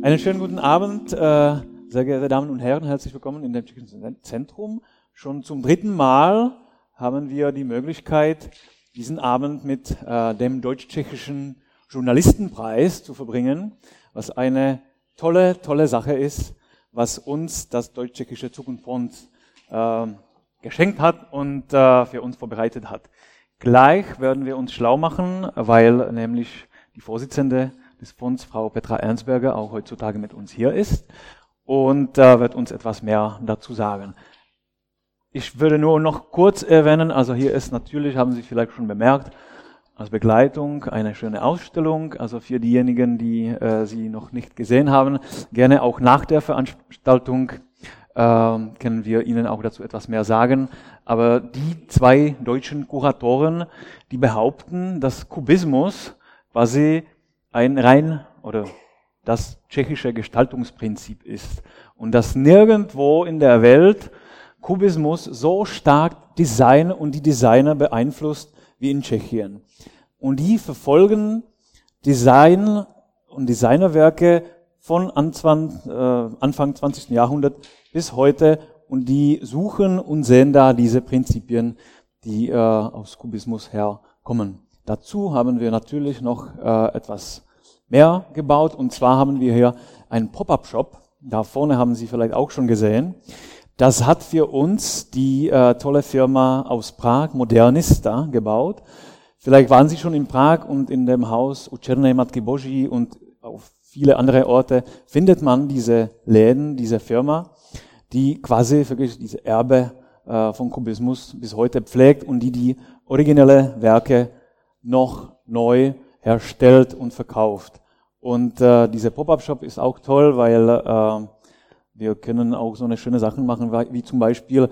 Einen schönen guten Abend, äh, sehr geehrte Damen und Herren, herzlich willkommen in dem Zentrum. Schon zum dritten Mal haben wir die Möglichkeit, diesen Abend mit äh, dem Deutsch-Tschechischen Journalistenpreis zu verbringen, was eine tolle, tolle Sache ist, was uns das Deutsch-Tschechische Zukunftsfonds äh, geschenkt hat und äh, für uns vorbereitet hat. Gleich werden wir uns schlau machen, weil nämlich die Vorsitzende des Fonds, Frau Petra Ernstberger, auch heutzutage mit uns hier ist und äh, wird uns etwas mehr dazu sagen. Ich würde nur noch kurz erwähnen, also hier ist natürlich, haben Sie vielleicht schon bemerkt, als Begleitung eine schöne Ausstellung. Also für diejenigen, die äh, sie noch nicht gesehen haben, gerne auch nach der Veranstaltung äh, können wir Ihnen auch dazu etwas mehr sagen. Aber die zwei deutschen Kuratoren, die behaupten, dass Kubismus quasi ein rein oder das tschechische Gestaltungsprinzip ist und dass nirgendwo in der Welt Kubismus so stark Design und die Designer beeinflusst wie in Tschechien. Und die verfolgen Design und Designerwerke von Anfang, äh, Anfang 20. Jahrhundert bis heute und die suchen und sehen da diese Prinzipien, die äh, aus Kubismus herkommen. Dazu haben wir natürlich noch äh, etwas mehr gebaut und zwar haben wir hier einen Pop-up-Shop. Da vorne haben Sie vielleicht auch schon gesehen. Das hat für uns die äh, tolle Firma aus Prag, Modernista, gebaut. Vielleicht waren Sie schon in Prag und in dem Haus Učerné Matky Boží und auf viele andere Orte findet man diese Läden, diese Firma, die quasi wirklich diese Erbe äh, von Kubismus bis heute pflegt und die die originelle Werke noch neu herstellt und verkauft. Und äh, dieser Pop-up-Shop ist auch toll, weil äh, wir können auch so eine schöne Sachen machen, wie zum Beispiel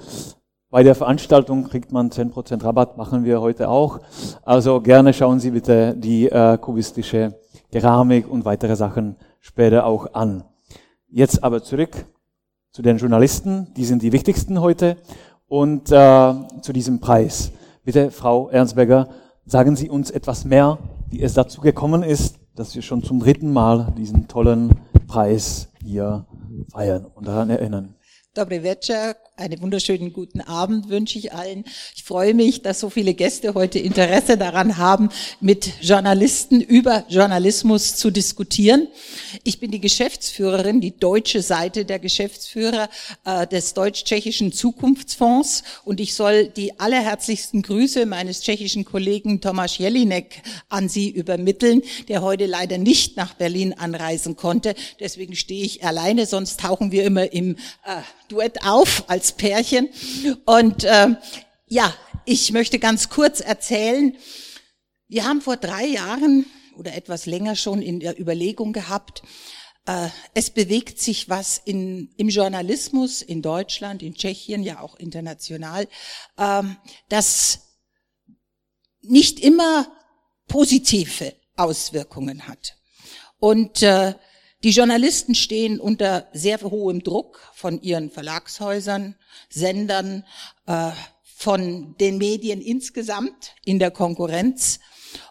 bei der Veranstaltung kriegt man 10% Rabatt, machen wir heute auch. Also gerne schauen Sie bitte die äh, kubistische Keramik und weitere Sachen später auch an. Jetzt aber zurück zu den Journalisten, die sind die wichtigsten heute und äh, zu diesem Preis. Bitte, Frau Ernstberger, sagen Sie uns etwas mehr, wie es dazu gekommen ist, dass wir schon zum dritten Mal diesen tollen Preis hier feiern und daran erinnern. Dobry večer, einen wunderschönen guten Abend wünsche ich allen. Ich freue mich, dass so viele Gäste heute Interesse daran haben, mit Journalisten über Journalismus zu diskutieren. Ich bin die Geschäftsführerin, die deutsche Seite der Geschäftsführer äh, des Deutsch-Tschechischen Zukunftsfonds und ich soll die allerherzlichsten Grüße meines tschechischen Kollegen Tomasz Jelinek an Sie übermitteln, der heute leider nicht nach Berlin anreisen konnte. Deswegen stehe ich alleine, sonst tauchen wir immer im äh, Duett auf als Pärchen. Und äh, ja, ich möchte ganz kurz erzählen, wir haben vor drei Jahren oder etwas länger schon in der Überlegung gehabt, äh, es bewegt sich was in, im Journalismus in Deutschland, in Tschechien, ja auch international, äh, das nicht immer positive Auswirkungen hat. Und äh, die Journalisten stehen unter sehr hohem Druck von ihren Verlagshäusern, Sendern, äh, von den Medien insgesamt in der Konkurrenz.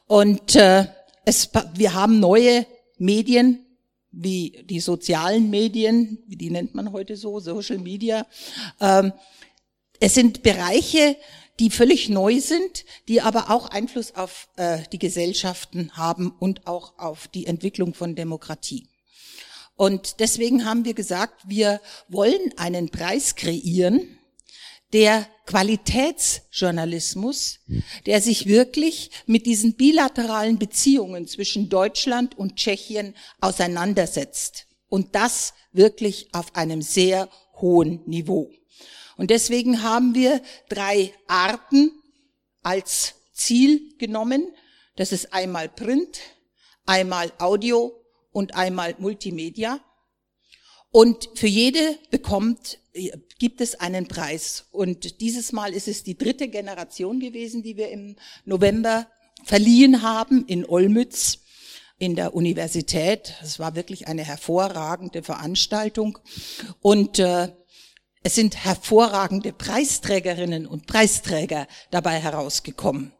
Und äh, es, wir haben neue Medien, wie die sozialen Medien, die nennt man heute so, Social Media. Ähm, es sind Bereiche, die völlig neu sind, die aber auch Einfluss auf äh, die Gesellschaften haben und auch auf die Entwicklung von Demokratie. Und deswegen haben wir gesagt, wir wollen einen Preis kreieren, der Qualitätsjournalismus, der sich wirklich mit diesen bilateralen Beziehungen zwischen Deutschland und Tschechien auseinandersetzt. Und das wirklich auf einem sehr hohen Niveau. Und deswegen haben wir drei Arten als Ziel genommen. Das ist einmal Print, einmal Audio und einmal Multimedia. Und für jede bekommt, gibt es einen Preis. Und dieses Mal ist es die dritte Generation gewesen, die wir im November verliehen haben in Olmütz in der Universität. Es war wirklich eine hervorragende Veranstaltung. Und äh, es sind hervorragende Preisträgerinnen und Preisträger dabei herausgekommen.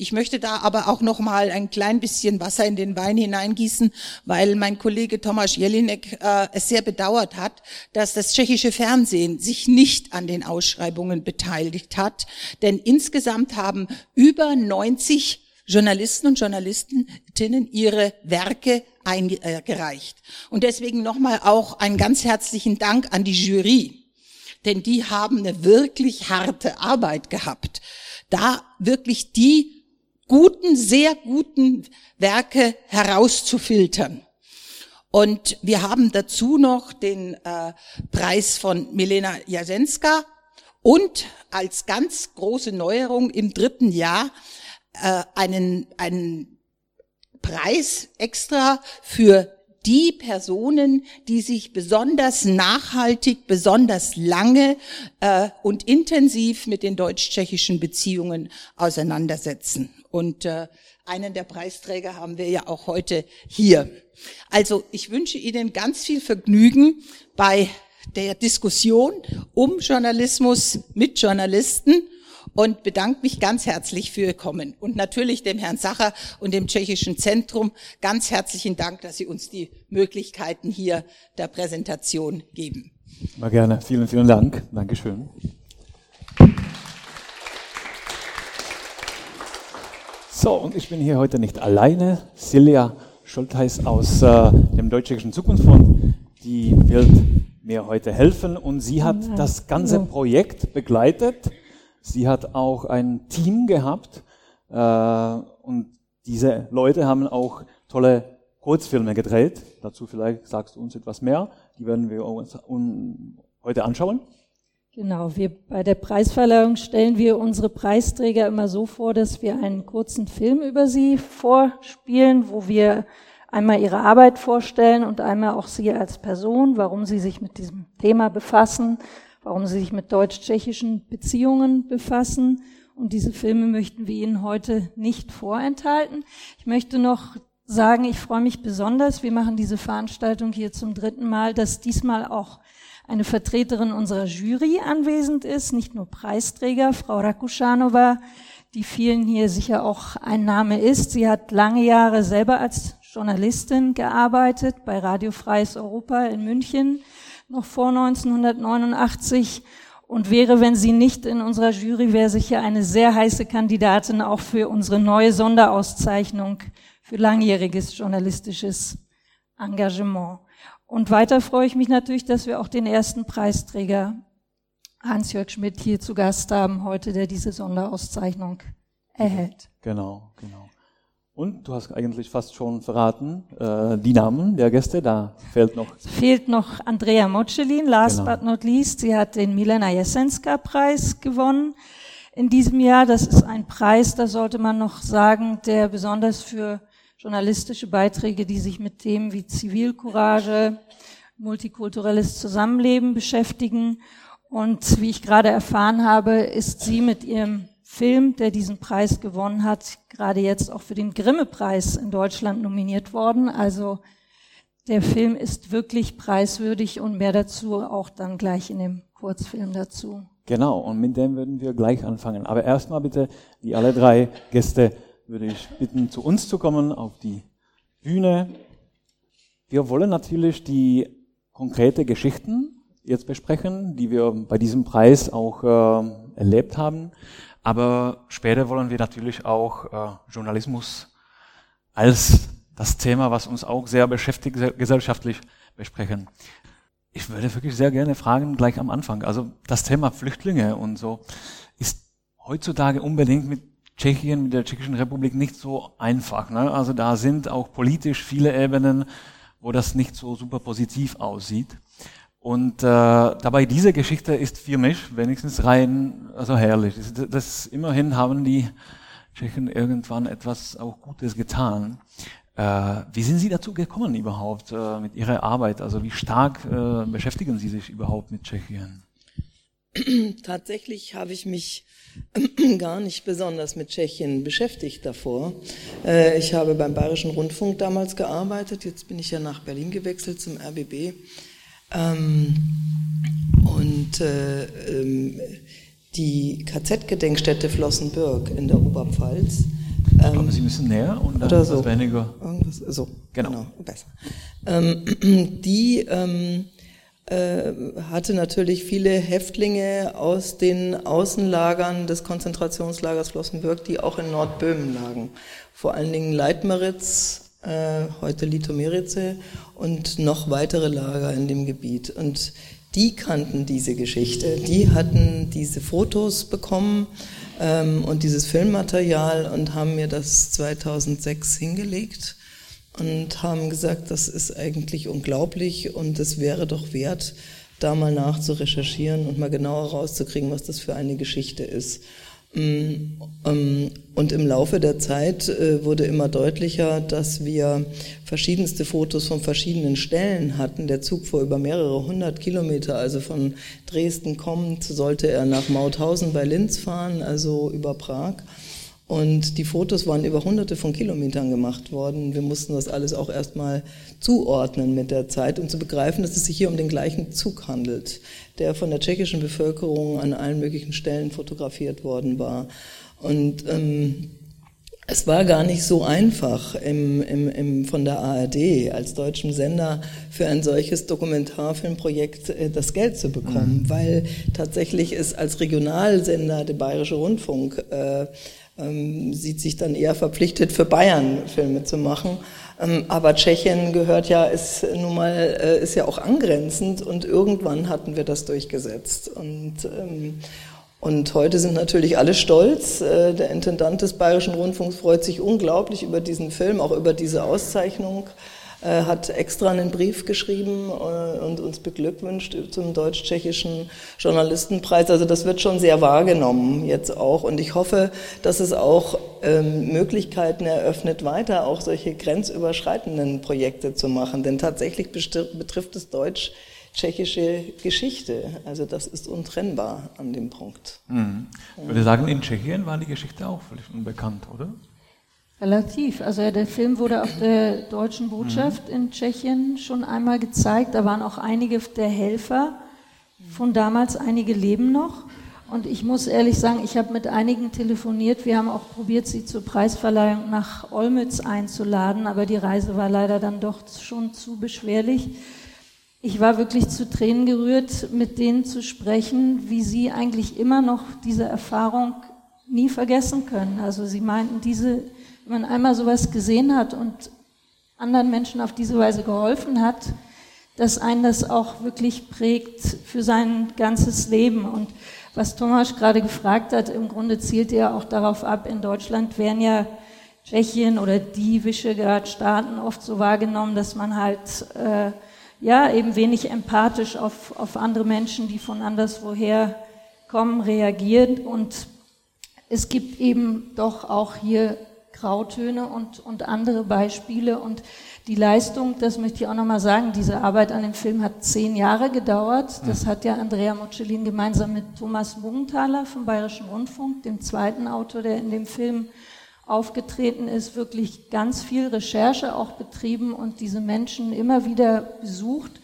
Ich möchte da aber auch noch mal ein klein bisschen Wasser in den Wein hineingießen, weil mein Kollege Tomasz Jelinek äh, es sehr bedauert hat, dass das tschechische Fernsehen sich nicht an den Ausschreibungen beteiligt hat. Denn insgesamt haben über 90 Journalisten und Journalistinnen ihre Werke eingereicht. Und deswegen nochmal auch einen ganz herzlichen Dank an die Jury, denn die haben eine wirklich harte Arbeit gehabt, da wirklich die guten, sehr guten Werke herauszufiltern. Und wir haben dazu noch den äh, Preis von Milena Jasenska und als ganz große Neuerung im dritten Jahr äh, einen, einen Preis extra für die Personen, die sich besonders nachhaltig, besonders lange äh, und intensiv mit den deutsch-tschechischen Beziehungen auseinandersetzen. Und äh, einen der Preisträger haben wir ja auch heute hier. Also ich wünsche Ihnen ganz viel Vergnügen bei der Diskussion um Journalismus mit Journalisten und bedanke mich ganz herzlich für Ihr Kommen. Und natürlich dem Herrn Sacher und dem Tschechischen Zentrum ganz herzlichen Dank, dass Sie uns die Möglichkeiten hier der Präsentation geben. Mal gerne. Vielen, vielen Dank. Dankeschön. So, und ich bin hier heute nicht alleine. Silja Scholtheis aus äh, dem Deutsch-Tschechischen Zukunftsfonds, die wird mir heute helfen und sie hat das ganze Projekt begleitet Sie hat auch ein Team gehabt äh, und diese Leute haben auch tolle Kurzfilme gedreht. Dazu vielleicht sagst du uns etwas mehr. Die werden wir uns heute anschauen. Genau, wir bei der Preisverleihung stellen wir unsere Preisträger immer so vor, dass wir einen kurzen Film über sie vorspielen, wo wir einmal ihre Arbeit vorstellen und einmal auch sie als Person, warum sie sich mit diesem Thema befassen, warum sie sich mit deutsch-tschechischen Beziehungen befassen. Und diese Filme möchten wir Ihnen heute nicht vorenthalten. Ich möchte noch sagen, ich freue mich besonders, wir machen diese Veranstaltung hier zum dritten Mal, dass diesmal auch eine Vertreterin unserer Jury anwesend ist, nicht nur Preisträger, Frau Rakuschanova, die vielen hier sicher auch ein Name ist. Sie hat lange Jahre selber als Journalistin gearbeitet bei Radio Freies Europa in München noch vor 1989 und wäre, wenn sie nicht in unserer Jury wäre, sicher eine sehr heiße Kandidatin auch für unsere neue Sonderauszeichnung für langjähriges journalistisches Engagement. Und weiter freue ich mich natürlich, dass wir auch den ersten Preisträger Hans-Jörg Schmidt hier zu Gast haben heute, der diese Sonderauszeichnung erhält. Genau, genau. Und du hast eigentlich fast schon verraten, äh, die Namen der Gäste, da fehlt noch. Es fehlt noch Andrea Mocelin, last genau. but not least. Sie hat den Milena Jesenska-Preis gewonnen in diesem Jahr. Das ist ein Preis, da sollte man noch sagen, der besonders für journalistische Beiträge, die sich mit Themen wie Zivilcourage, multikulturelles Zusammenleben beschäftigen. Und wie ich gerade erfahren habe, ist sie mit ihrem Film, der diesen Preis gewonnen hat, gerade jetzt auch für den Grimme-Preis in Deutschland nominiert worden. Also der Film ist wirklich preiswürdig und mehr dazu auch dann gleich in dem Kurzfilm dazu. Genau, und mit dem würden wir gleich anfangen. Aber erstmal bitte, die alle drei Gäste würde ich bitten, zu uns zu kommen auf die Bühne. Wir wollen natürlich die konkrete Geschichten jetzt besprechen, die wir bei diesem Preis auch äh, erlebt haben. Aber später wollen wir natürlich auch äh, Journalismus als das Thema, was uns auch sehr beschäftigt, gesellschaftlich besprechen. Ich würde wirklich sehr gerne fragen, gleich am Anfang. Also das Thema Flüchtlinge und so ist heutzutage unbedingt mit Tschechien, mit der Tschechischen Republik nicht so einfach. Ne? Also da sind auch politisch viele Ebenen, wo das nicht so super positiv aussieht. Und äh, dabei diese Geschichte ist für mich wenigstens rein also herrlich. Das, das immerhin haben die Tschechen irgendwann etwas auch Gutes getan. Äh, wie sind Sie dazu gekommen überhaupt äh, mit Ihrer Arbeit? Also wie stark äh, beschäftigen Sie sich überhaupt mit Tschechien? Tatsächlich habe ich mich gar nicht besonders mit Tschechien beschäftigt davor. Äh, ich habe beim Bayerischen Rundfunk damals gearbeitet. Jetzt bin ich ja nach Berlin gewechselt zum RBB. Ähm, und äh, ähm, die KZ-Gedenkstätte Flossenbürg in der Oberpfalz Ähm, Aber Sie müssen näher und dann oder so. weniger. Irgendwas, so, genau. genau besser. Ähm, die ähm, äh, hatte natürlich viele Häftlinge aus den Außenlagern des Konzentrationslagers Flossenbürg, die auch in Nordböhmen lagen. Vor allen Dingen Leitmeritz, äh, heute Litomerice und noch weitere Lager in dem Gebiet. Und die kannten diese Geschichte, die hatten diese Fotos bekommen ähm, und dieses Filmmaterial und haben mir das 2006 hingelegt und haben gesagt, das ist eigentlich unglaublich und es wäre doch wert, da mal nachzurecherchieren und mal genauer rauszukriegen, was das für eine Geschichte ist. Mm, ähm, und im Laufe der Zeit äh, wurde immer deutlicher, dass wir verschiedenste Fotos von verschiedenen Stellen hatten. Der Zug fuhr über mehrere hundert Kilometer, also von Dresden kommend sollte er nach Mauthausen bei Linz fahren, also über Prag. Und die Fotos waren über hunderte von Kilometern gemacht worden. Wir mussten das alles auch erstmal zuordnen mit der Zeit, um zu begreifen, dass es sich hier um den gleichen Zug handelt, der von der tschechischen Bevölkerung an allen möglichen Stellen fotografiert worden war. Und ähm, es war gar nicht so einfach im, im, im, von der ARD als deutschem Sender für ein solches Dokumentarfilmprojekt äh, das Geld zu bekommen, mhm. weil tatsächlich es als Regionalsender der Bayerische Rundfunk äh, ähm, sieht sich dann eher verpflichtet, für Bayern Filme zu machen. Ähm, aber Tschechien gehört ja, ist nun mal, äh, ist ja auch angrenzend und irgendwann hatten wir das durchgesetzt. Und, ähm, und heute sind natürlich alle stolz. Äh, der Intendant des Bayerischen Rundfunks freut sich unglaublich über diesen Film, auch über diese Auszeichnung hat extra einen Brief geschrieben äh, und uns beglückwünscht zum deutsch-tschechischen Journalistenpreis. Also das wird schon sehr wahrgenommen jetzt auch. Und ich hoffe, dass es auch ähm, Möglichkeiten eröffnet, weiter auch solche grenzüberschreitenden Projekte zu machen. Denn tatsächlich betrifft es Deutsch tschechische Geschichte. Also das ist untrennbar an dem Punkt. Mhm. Ich würde sagen, in Tschechien war die Geschichte auch völlig unbekannt, oder? Relativ. Also der Film wurde auf der deutschen Botschaft mhm. in Tschechien schon einmal gezeigt. Da waren auch einige der Helfer von damals, einige leben noch. Und ich muss ehrlich sagen, ich habe mit einigen telefoniert. Wir haben auch probiert, sie zur Preisverleihung nach Olmütz einzuladen, aber die Reise war leider dann doch schon zu beschwerlich. Ich war wirklich zu Tränen gerührt, mit denen zu sprechen, wie sie eigentlich immer noch diese Erfahrung nie vergessen können. Also sie meinten, diese wenn man einmal sowas gesehen hat und anderen Menschen auf diese Weise geholfen hat, dass einen das auch wirklich prägt für sein ganzes Leben. Und was Thomas gerade gefragt hat, im Grunde zielt er auch darauf ab, in Deutschland werden ja Tschechien oder die Visegrad-Staaten oft so wahrgenommen, dass man halt äh, ja eben wenig empathisch auf, auf andere Menschen, die von anderswoher kommen, reagiert. Und es gibt eben doch auch hier Grautöne und, und andere Beispiele. Und die Leistung, das möchte ich auch nochmal sagen, diese Arbeit an dem Film hat zehn Jahre gedauert. Das hat ja Andrea Mocellin gemeinsam mit Thomas Mugenthaler vom Bayerischen Rundfunk, dem zweiten Autor, der in dem Film aufgetreten ist, wirklich ganz viel Recherche auch betrieben und diese Menschen immer wieder besucht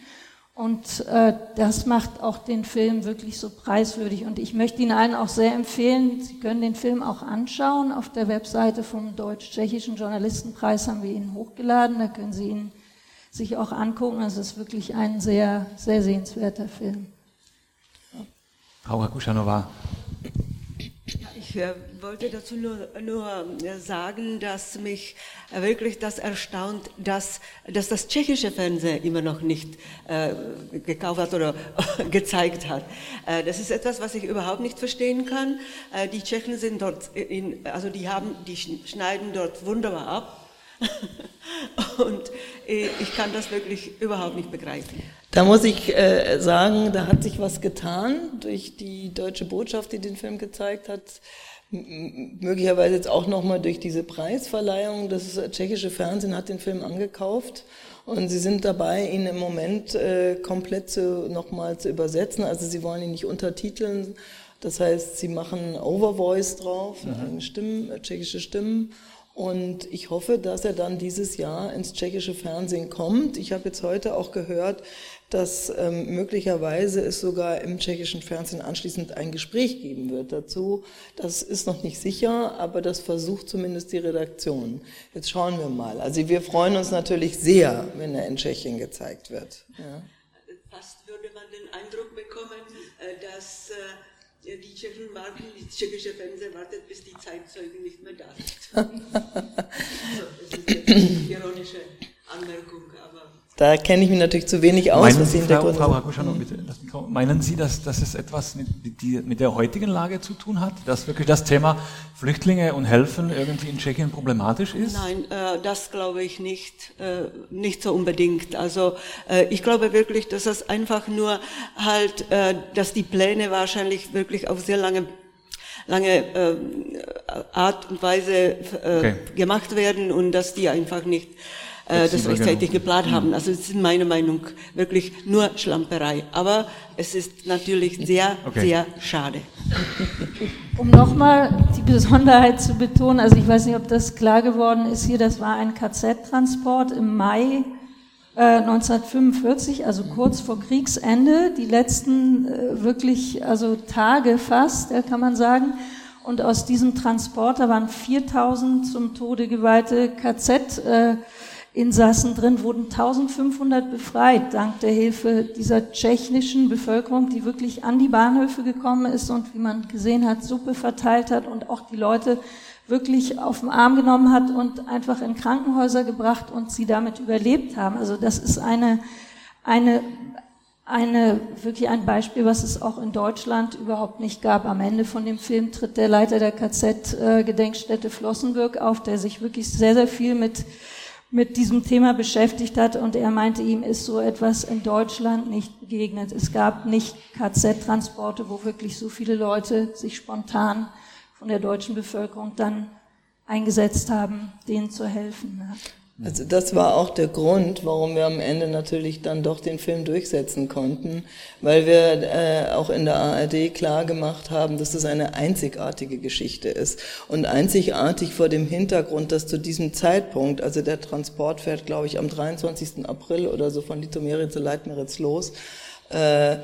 und äh, das macht auch den Film wirklich so preiswürdig. Und ich möchte Ihnen allen auch sehr empfehlen, Sie können den Film auch anschauen. Auf der Webseite vom Deutsch-Tschechischen Journalistenpreis haben wir ihn hochgeladen. Da können Sie ihn sich auch angucken. Es ist wirklich ein sehr, sehr sehenswerter Film. Frau Rakuschanova, ich äh, wollte dazu nur, nur äh, sagen, dass mich äh, wirklich das erstaunt, dass, dass das tschechische Fernsehen immer noch nicht äh, gekauft hat oder gezeigt hat. Äh, das ist etwas, was ich überhaupt nicht verstehen kann. Äh, die Tschechen sind dort, in, also die haben, die schneiden dort wunderbar ab. Und ich kann das wirklich überhaupt nicht begreifen. Da muss ich äh, sagen, da hat sich was getan durch die deutsche Botschaft, die den Film gezeigt hat. Möglicherweise jetzt auch nochmal durch diese Preisverleihung. Das tschechische Fernsehen hat den Film angekauft und sie sind dabei, ihn im Moment äh, komplett zu, nochmal zu übersetzen. Also sie wollen ihn nicht untertiteln. Das heißt, sie machen Overvoice drauf, mhm. Stimmen, tschechische Stimmen Und ich hoffe, dass er dann dieses Jahr ins tschechische Fernsehen kommt. Ich habe jetzt heute auch gehört, dass ähm, möglicherweise es sogar im tschechischen Fernsehen anschließend ein Gespräch geben wird dazu. Das ist noch nicht sicher, aber das versucht zumindest die Redaktion. Jetzt schauen wir mal. Also wir freuen uns natürlich sehr, wenn er in Tschechien gezeigt wird. Ja. Fast würde man den Eindruck bekommen, äh, dass die Tschechen warten, die tschechische Fernsehen wartet, bis die Zeitzeugen nicht mehr da sind. also, das ist eine ironische Anmerkung, da kenne ich mich natürlich zu wenig aus. Meinen Sie, Frau, Frau Hakuschano, bitte, meinen Sie, dass, dass es etwas mit, die, mit der heutigen Lage zu tun hat? Dass wirklich das Thema Flüchtlinge und Helfen irgendwie in Tschechien problematisch ist? Nein, äh, das glaube ich nicht, äh, nicht so unbedingt. Also äh, ich glaube wirklich, dass das einfach nur halt, äh, dass die Pläne wahrscheinlich wirklich auf sehr lange lange äh, Art und Weise äh, okay. gemacht werden und dass die einfach nicht äh, das rechtzeitig geplant haben. Also es ist meine Meinung wirklich nur Schlamperei. Aber es ist natürlich sehr, okay. sehr schade. Um nochmal die Besonderheit zu betonen, also ich weiß nicht, ob das klar geworden ist hier, das war ein KZ-Transport im Mai 1945, äh, also kurz vor Kriegsende, die letzten äh, wirklich, also Tage fast, kann man sagen. Und aus diesem Transporter waren 4000 zum Tode geweihte KZ Insassen drin, wurden 1500 befreit, dank der Hilfe dieser tschechischen Bevölkerung, die wirklich an die Bahnhöfe gekommen ist und, wie man gesehen hat, Suppe verteilt hat und auch die Leute wirklich auf den Arm genommen hat und einfach in Krankenhäuser gebracht und sie damit überlebt haben. Also das ist eine, eine, eine, wirklich ein Beispiel, was es auch in Deutschland überhaupt nicht gab. Am Ende von dem Film tritt der Leiter der KZ-Gedenkstätte Flossenbürg auf, der sich wirklich sehr, sehr viel mit mit diesem Thema beschäftigt hat und er meinte, ihm ist so etwas in Deutschland nicht begegnet. Es gab nicht KZ-Transporte, wo wirklich so viele Leute sich spontan von der deutschen Bevölkerung dann eingesetzt haben, denen zu helfen. Also das war auch der Grund, warum wir am Ende natürlich dann doch den Film durchsetzen konnten, weil wir äh, auch in der ARD klar gemacht haben, dass es eine einzigartige Geschichte ist und einzigartig vor dem Hintergrund, dass zu diesem Zeitpunkt, also der Transport fährt, glaube ich, am 23. April oder so von Litomeritz zu Leitmeritz los, äh,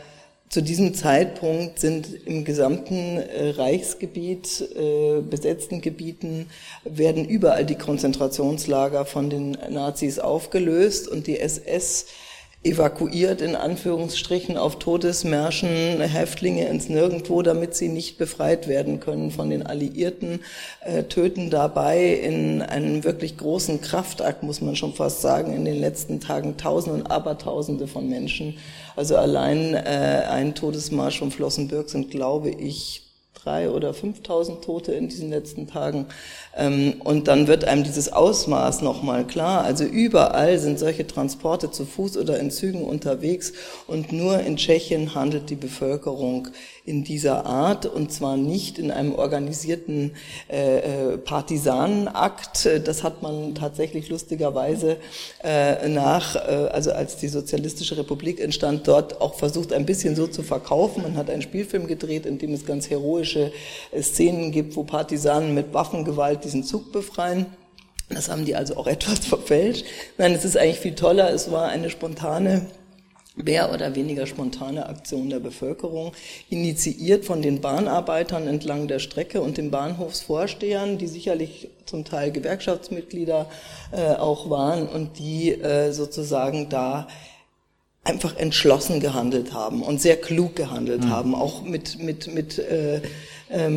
zu diesem Zeitpunkt sind im gesamten äh, Reichsgebiet, äh, besetzten Gebieten, werden überall die Konzentrationslager von den Nazis aufgelöst und die SS evakuiert in Anführungsstrichen auf Todesmärschen Häftlinge ins Nirgendwo, damit sie nicht befreit werden können von den Alliierten, äh, töten dabei in einem wirklich großen Kraftakt, muss man schon fast sagen, in den letzten Tagen Tausende und Abertausende von Menschen. Also allein äh, ein Todesmarsch um Flossenbürg sind, glaube ich, drei oder 5.000 Tote in diesen letzten Tagen. Ähm, und dann wird einem dieses Ausmaß nochmal klar. Also überall sind solche Transporte zu Fuß oder in Zügen unterwegs und nur in Tschechien handelt die Bevölkerung in dieser Art und zwar nicht in einem organisierten äh, äh Partisanenakt. Das hat man tatsächlich lustigerweise äh, nach, äh, also als die Sozialistische Republik entstand, dort auch versucht ein bisschen so zu verkaufen. Man hat einen Spielfilm gedreht, in dem es ganz heroische äh, Szenen gibt, wo Partisanen mit Waffengewalt diesen Zug befreien. Das haben die also auch etwas verfälscht. Nein, es ist eigentlich viel toller. Es war eine spontane mehr oder weniger spontane Aktion der Bevölkerung, initiiert von den Bahnarbeitern entlang der Strecke und den Bahnhofsvorstehern, die sicherlich zum Teil Gewerkschaftsmitglieder äh, auch waren und die äh, sozusagen da einfach entschlossen gehandelt haben und sehr klug gehandelt mhm. haben, auch mit, mit, mit äh,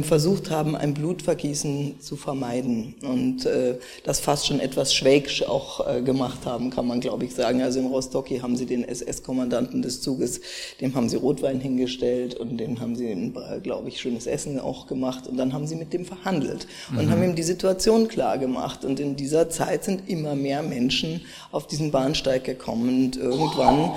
versucht haben, ein Blutvergießen zu vermeiden und äh, das fast schon etwas schwäg auch äh, gemacht haben, kann man glaube ich sagen. Also in Rostock haben sie den SS-Kommandanten des Zuges, dem haben sie Rotwein hingestellt und dem haben sie, glaube ich, schönes Essen auch gemacht und dann haben sie mit dem verhandelt und mhm. haben ihm die Situation klar gemacht und in dieser Zeit sind immer mehr Menschen auf diesen Bahnsteig gekommen und irgendwann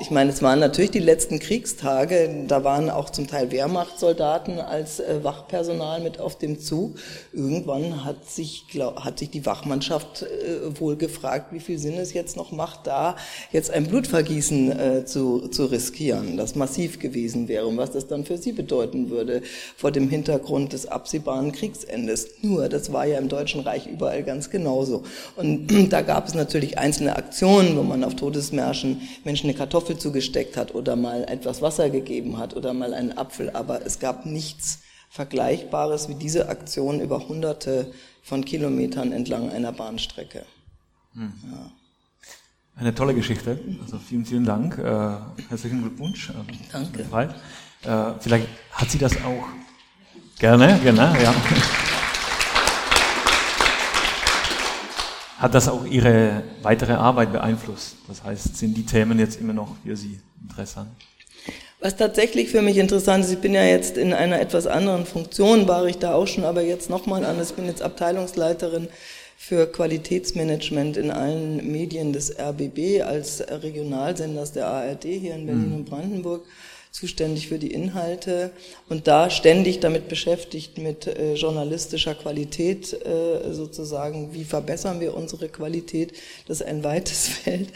ich meine, es waren natürlich die letzten Kriegstage, da waren auch zum Teil Wehrmachtssoldaten als äh, Wachpersonal mit auf dem Zug. Irgendwann hat sich, glaub, hat sich die Wachmannschaft äh, wohl gefragt, wie viel Sinn es jetzt noch macht, da jetzt ein Blutvergießen äh, zu, zu riskieren, das massiv gewesen wäre und was das dann für sie bedeuten würde vor dem Hintergrund des absehbaren Kriegsendes. Nur, das war ja im Deutschen Reich überall ganz genauso. Und da gab es natürlich einzelne Aktionen, wo man auf Todesmärschen Menschen eine Kartoffel zugesteckt hat oder mal etwas Wasser gegeben hat oder mal einen Apfel, aber es gab nichts Vergleichbares wie diese Aktion über hunderte von Kilometern entlang einer Bahnstrecke. Hm. Ja. Eine tolle Geschichte. Also vielen, vielen Dank. Äh, herzlichen Glückwunsch. Äh, Danke. Äh, vielleicht hat sie das auch gerne, genau, ja. Hat das auch Ihre weitere Arbeit beeinflusst? Das heißt, sind die Themen jetzt immer noch für Sie interessant? Was tatsächlich für mich interessant ist, ich bin ja jetzt in einer etwas anderen Funktion, war ich da auch schon, aber jetzt nochmal an, ich bin jetzt Abteilungsleiterin für Qualitätsmanagement in allen Medien des RBB als Regionalsenders der ARD hier in Berlin mhm. und Brandenburg zuständig für die Inhalte und da ständig damit beschäftigt mit äh, journalistischer Qualität äh, sozusagen, wie verbessern wir unsere Qualität, das ist ein weites Feld.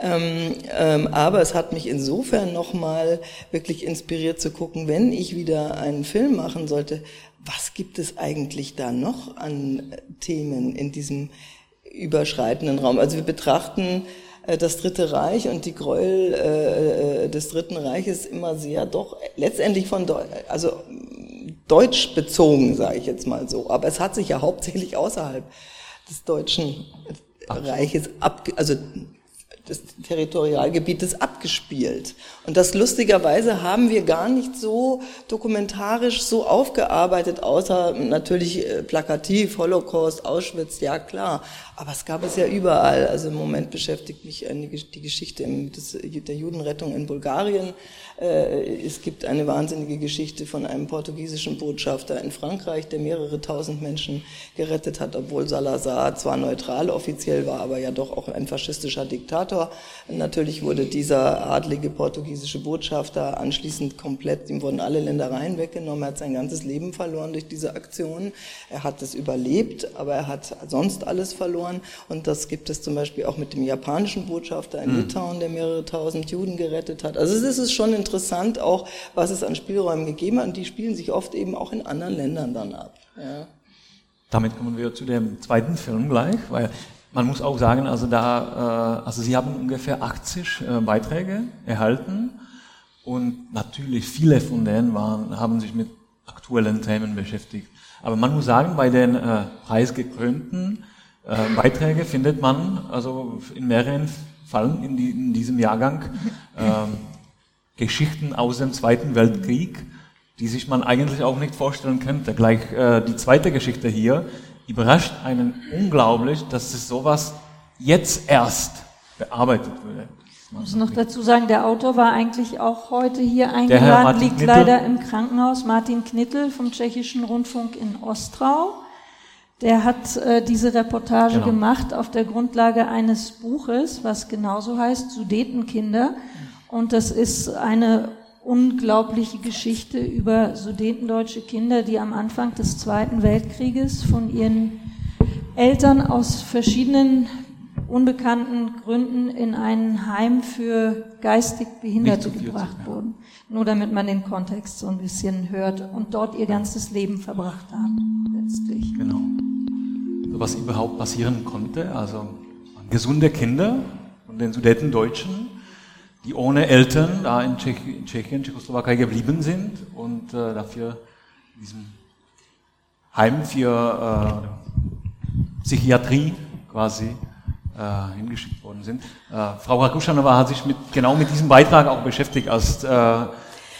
Ähm, ähm, aber es hat mich insofern nochmal wirklich inspiriert zu gucken, wenn ich wieder einen Film machen sollte, was gibt es eigentlich da noch an Themen in diesem überschreitenden Raum? Also wir betrachten äh, das Dritte Reich und die Gräuel äh, äh, des Dritten Reiches immer sehr doch letztendlich von Deu also deutsch bezogen, sage ich jetzt mal so. Aber es hat sich ja hauptsächlich außerhalb des Deutschen Reiches ab, also des Territorialgebietes abgespielt. Und das lustigerweise haben wir gar nicht so dokumentarisch so aufgearbeitet, außer natürlich plakativ, Holocaust, Auschwitz, ja klar. Aber es gab es ja überall. Also im Moment beschäftigt mich die Geschichte der Judenrettung in Bulgarien. Äh, es gibt eine wahnsinnige Geschichte von einem portugiesischen Botschafter in Frankreich, der mehrere tausend Menschen gerettet hat, obwohl Salazar zwar neutral offiziell war, aber ja doch auch ein faschistischer Diktator. Natürlich wurde dieser adlige portugiesische Botschafter anschließend komplett, ihm wurden alle Ländereien weggenommen, er hat sein ganzes Leben verloren durch diese Aktion. Er hat es überlebt, aber er hat sonst alles verloren verloren. Und das gibt es zum Beispiel auch mit dem japanischen Botschafter in mhm. Litauen, der mehrere tausend Juden gerettet hat. Also es ist schon interessant auch, was es an Spielräumen gegeben hat. Und die spielen sich oft eben auch in anderen Ländern dann ab. Ja. Damit kommen wir zu dem zweiten Film gleich, weil man muss auch sagen, also da, äh, also Sie haben ungefähr 80 äh, Beiträge erhalten und natürlich viele von denen waren, haben sich mit aktuellen Themen beschäftigt. Aber man muss sagen, bei den äh, preisgekrönten äh, Beiträge findet man also in mehreren Fällen in, die, in diesem Jahrgang äh, Geschichten aus dem Zweiten Weltkrieg, die sich man eigentlich auch nicht vorstellen könnte. Gleich äh, die zweite Geschichte hier überrascht einen unglaublich, dass es sowas jetzt erst bearbeitet wird. Ich muss noch dazu sagen, der Autor war eigentlich auch heute hier eingeladen, liegt Knittel. leider im Krankenhaus. Martin Knittel vom Tschechischen Rundfunk in Ostrau. Der hat äh, diese Reportage genau. gemacht auf der Grundlage eines Buches, was genauso heißt, Sudetenkinder. Und das ist eine unglaubliche Geschichte über sudetendeutsche Kinder, die am Anfang des Zweiten Weltkrieges von ihren Eltern aus verschiedenen unbekannten Gründen in ein Heim für geistig Behinderte gebracht wurden. Nur damit man den Kontext so ein bisschen hört und dort ihr ganzes Leben verbracht haben, letztlich. Genau was überhaupt passieren konnte. Also gesunde Kinder von den Sudetendeutschen, die ohne Eltern da in, Tschech in Tschechien, Tschechoslowakei geblieben sind und äh, dafür in diesem Heim für äh, Psychiatrie quasi äh, hingeschickt worden sind. Äh, Frau Rakuschanova hat sich mit, genau mit diesem Beitrag auch beschäftigt als äh,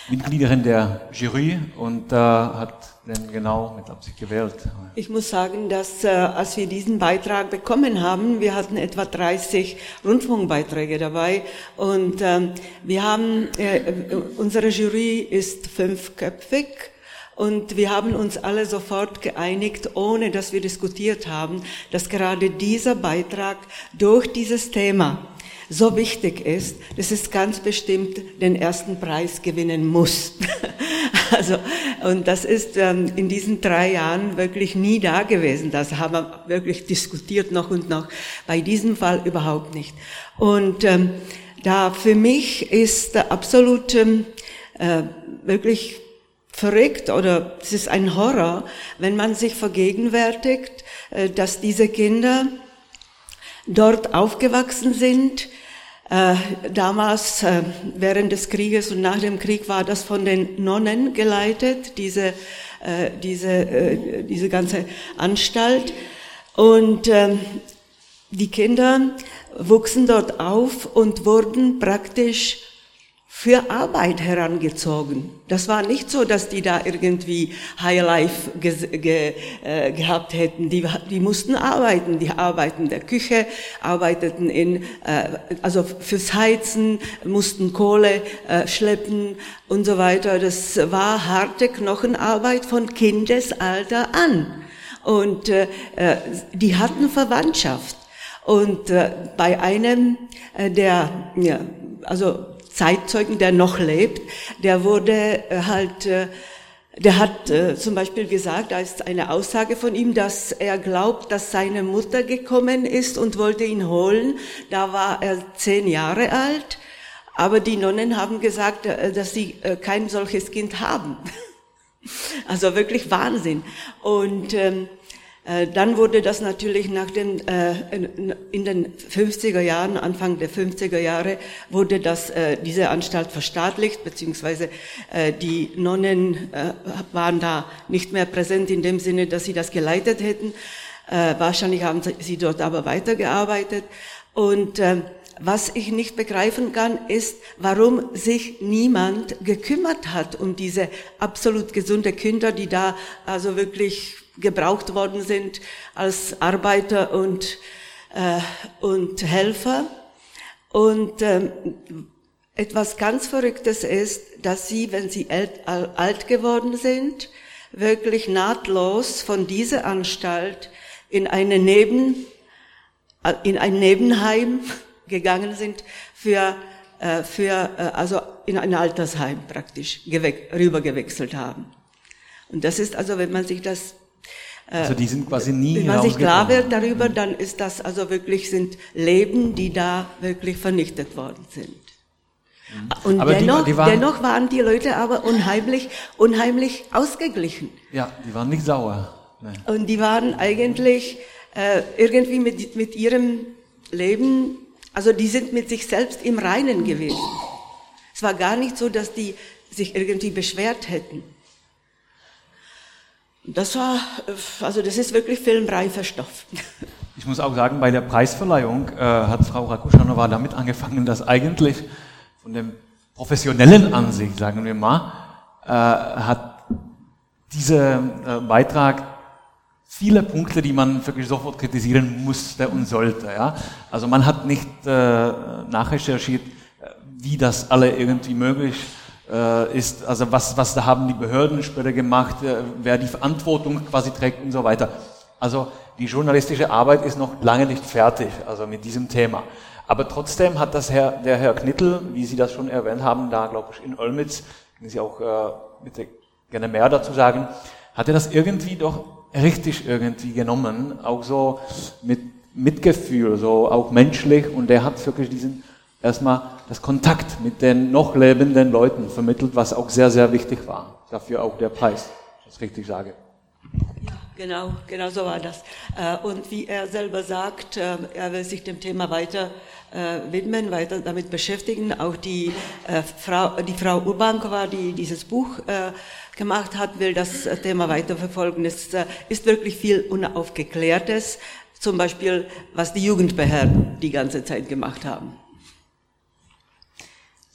Mitgliederin der Jury und äh, hat den genau? Mit Absicht gewählt. Ich muss sagen, dass äh, als wir diesen Beitrag bekommen haben, wir hatten etwa 30 Rundfunkbeiträge dabei. Und ähm, wir haben, äh, unsere Jury ist fünfköpfig. Und wir haben uns alle sofort geeinigt, ohne dass wir diskutiert haben, dass gerade dieser Beitrag durch dieses Thema so wichtig ist, dass es ganz bestimmt den ersten Preis gewinnen muss. also, und das ist ähm, in diesen drei Jahren wirklich nie da gewesen. Das haben wir wirklich diskutiert noch und noch. Bei diesem Fall überhaupt nicht. Und ähm, da für mich ist absolut ähm, äh, wirklich verrückt oder es ist ein Horror, wenn man sich vergegenwärtigt, äh, dass diese Kinder dort aufgewachsen sind. Äh, damals, äh, während des Krieges und nach dem Krieg, war das von den Nonnen geleitet, diese, diese, diese ganze Anstalt. Und ähm, die Kinder wuchsen dort auf und wurden praktisch für Arbeit herangezogen. Das war nicht so, dass die da irgendwie Highlife ge ge äh, gehabt hätten. Die, die mussten arbeiten. Die arbeiten in der Küche, arbeiteten in, äh, also fürs Heizen, mussten Kohle äh, schleppen und so weiter. Das war harte Knochenarbeit von Kindesalter an. Und äh, äh die hatten Verwandtschaft. Und äh, bei einem, äh, der, ja, also Zeitzeugen, der noch lebt, der wurde äh, halt, äh, der hat äh, zum Beispiel gesagt, da ist eine Aussage von ihm, dass er glaubt, dass seine Mutter gekommen ist und wollte ihn holen. Da war er zehn Jahre alt, aber die Nonnen haben gesagt, dass sie kein solches Kind haben. Also wirklich Wahnsinn. Und ähm, äh, dann wurde das natürlich nach den, äh, in den 50er Jahren, Anfang der 50er Jahre, wurde das, äh, diese Anstalt verstaatlicht, beziehungsweise die Nonnen waren da nicht mehr präsent in dem Sinne, dass sie das geleitet hätten. Wahrscheinlich haben sie dort aber weitergearbeitet. Und was ich nicht begreifen kann, ist, warum sich niemand gekümmert hat um diese absolut gesunde Kinder, die da also wirklich gebraucht worden sind als Arbeiter und, äh, und Helfer. Und ähm, etwas ganz Verrücktes ist, dass sie, wenn sie alt geworden sind, wirklich nahtlos von dieser Anstalt in eine Neben, äh, in ein Nebenheim gegangen sind für, äh, für äh, also in ein Altersheim praktisch rübergewechselt haben. Und das ist also, wenn man sich das also die sind quasi nie Wenn man sich klar wird darüber, dann ist das also wirklich sind Leben, die da wirklich vernichtet worden sind. Mhm. Und aber dennoch, die, die waren, dennoch waren die Leute aber unheimlich, unheimlich ausgeglichen. Ja, die waren nicht sauer. Nein. Und die waren eigentlich äh, irgendwie mit, mit ihrem Leben, also die sind mit sich selbst im Reinen gewesen. Es war gar nicht so, dass die sich irgendwie beschwert hätten. Das war, also das ist wirklich filmreifer Stoff. Ich muss auch sagen, bei der Preisverleihung äh, hat Frau Rakuschanova damit angefangen, dass eigentlich von dem professionellen Ansicht, sagen wir mal, äh, hat dieser äh, Beitrag viele Punkte, die man wirklich sofort kritisieren musste und sollte. Ja? Also man hat nicht äh, nachrecherchiert, äh, wie das alle irgendwie möglich ist äh, ist, also was, was da haben die Behörden später gemacht, äh, wer die Verantwortung quasi trägt und so weiter. Also die journalistische Arbeit ist noch lange nicht fertig, also mit diesem Thema. Aber trotzdem hat das Herr, der Herr Knittel, wie Sie das schon erwähnt haben, da glaube ich in Olmütz, können Sie auch äh, bitte gerne mehr dazu sagen, hat er das irgendwie doch richtig irgendwie genommen, auch so mit Mitgefühl, so auch menschlich und der hat wirklich diesen erstmal das Kontakt mit den noch lebenden Leuten vermittelt, was auch sehr, sehr wichtig war. Dafür auch der Preis, wenn ich das richtig sage. Ja, genau, genau so war das. Äh, und wie er selber sagt, äh, er will sich dem Thema weiter äh, widmen, weiter damit beschäftigen. Auch die Frau, die Frau Urbankova, die dieses Buch gemacht hat, will das Thema weiterverfolgen. Es ist wirklich viel Unaufgeklärtes, zum Beispiel was die Jugendbehörden die ganze Zeit gemacht haben.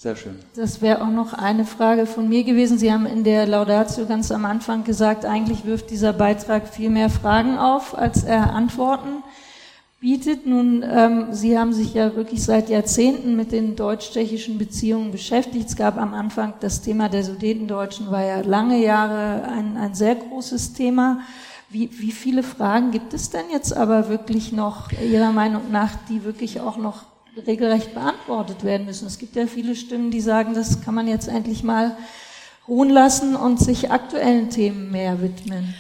Sehr schön. Das wäre auch noch eine Frage von mir gewesen. Sie haben in der Laudatio ganz am Anfang gesagt, eigentlich wirft dieser Beitrag viel mehr Fragen auf, als er Antworten bietet. Nun, ähm, Sie haben sich ja wirklich seit Jahrzehnten mit den deutsch-tschechischen Beziehungen beschäftigt. Es gab am Anfang das Thema der Sudetendeutschen, war ja lange Jahre ein, ein sehr großes Thema. Wie, wie viele Fragen gibt es denn jetzt aber wirklich noch Ihrer Meinung nach, die wirklich auch noch regelrecht beantwortet werden müssen. Es gibt ja viele Stimmen, die sagen, das kann man jetzt endlich mal ruhen lassen und sich aktuellen Themen mehr widmen.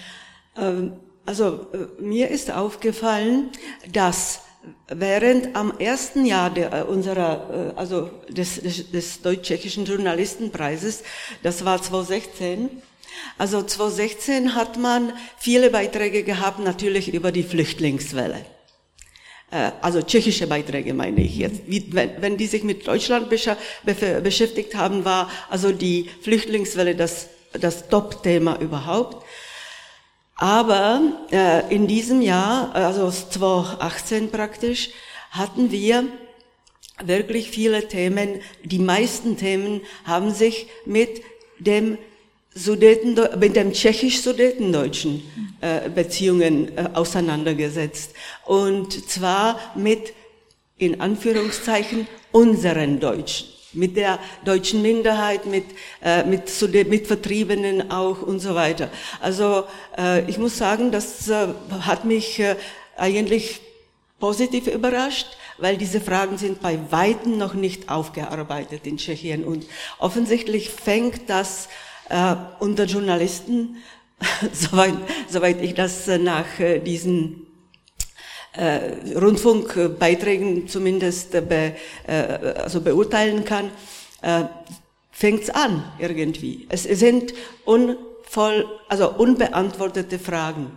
Ähm, also äh, mir ist aufgefallen, dass während am ersten Jahr der, äh, unserer, äh, also des, des, des deutsch-tschechischen Journalistenpreises, das war 2016, also 2016 hat man viele Beiträge gehabt, natürlich über die Flüchtlingswelle. Äh, also tschechische Beiträge meine ich jetzt. Wie, wenn, wenn die sich mit Deutschland beschäftigt haben, war also die Flüchtlingswelle das, das Top-Thema überhaupt. Aber äh, in diesem Jahr, also 2018 praktisch, hatten wir wirklich viele Themen. Die meisten Themen haben sich mit dem Sudeten, mit dem tschechisch-sudetendeutschen äh, Beziehungen äh, auseinandergesetzt. Und zwar mit, in Anführungszeichen, unseren Deutschen. Mit der deutschen Minderheit, mit, äh, mit, mit Vertriebenen auch und so weiter. Also äh, ich muss sagen, das äh, hat mich äh, eigentlich positiv überrascht, weil diese Fragen sind bei Weitem noch nicht aufgearbeitet in Tschechien. Und offensichtlich fängt das äh, unter Journalisten, soweit, soweit ich das äh, nach äh, diesen äh, Rundfunkbeiträgen zumindest be, also beurteilen kann, äh, fängt's an irgendwie. Es sind unvoll, also unbeantwortete Fragen,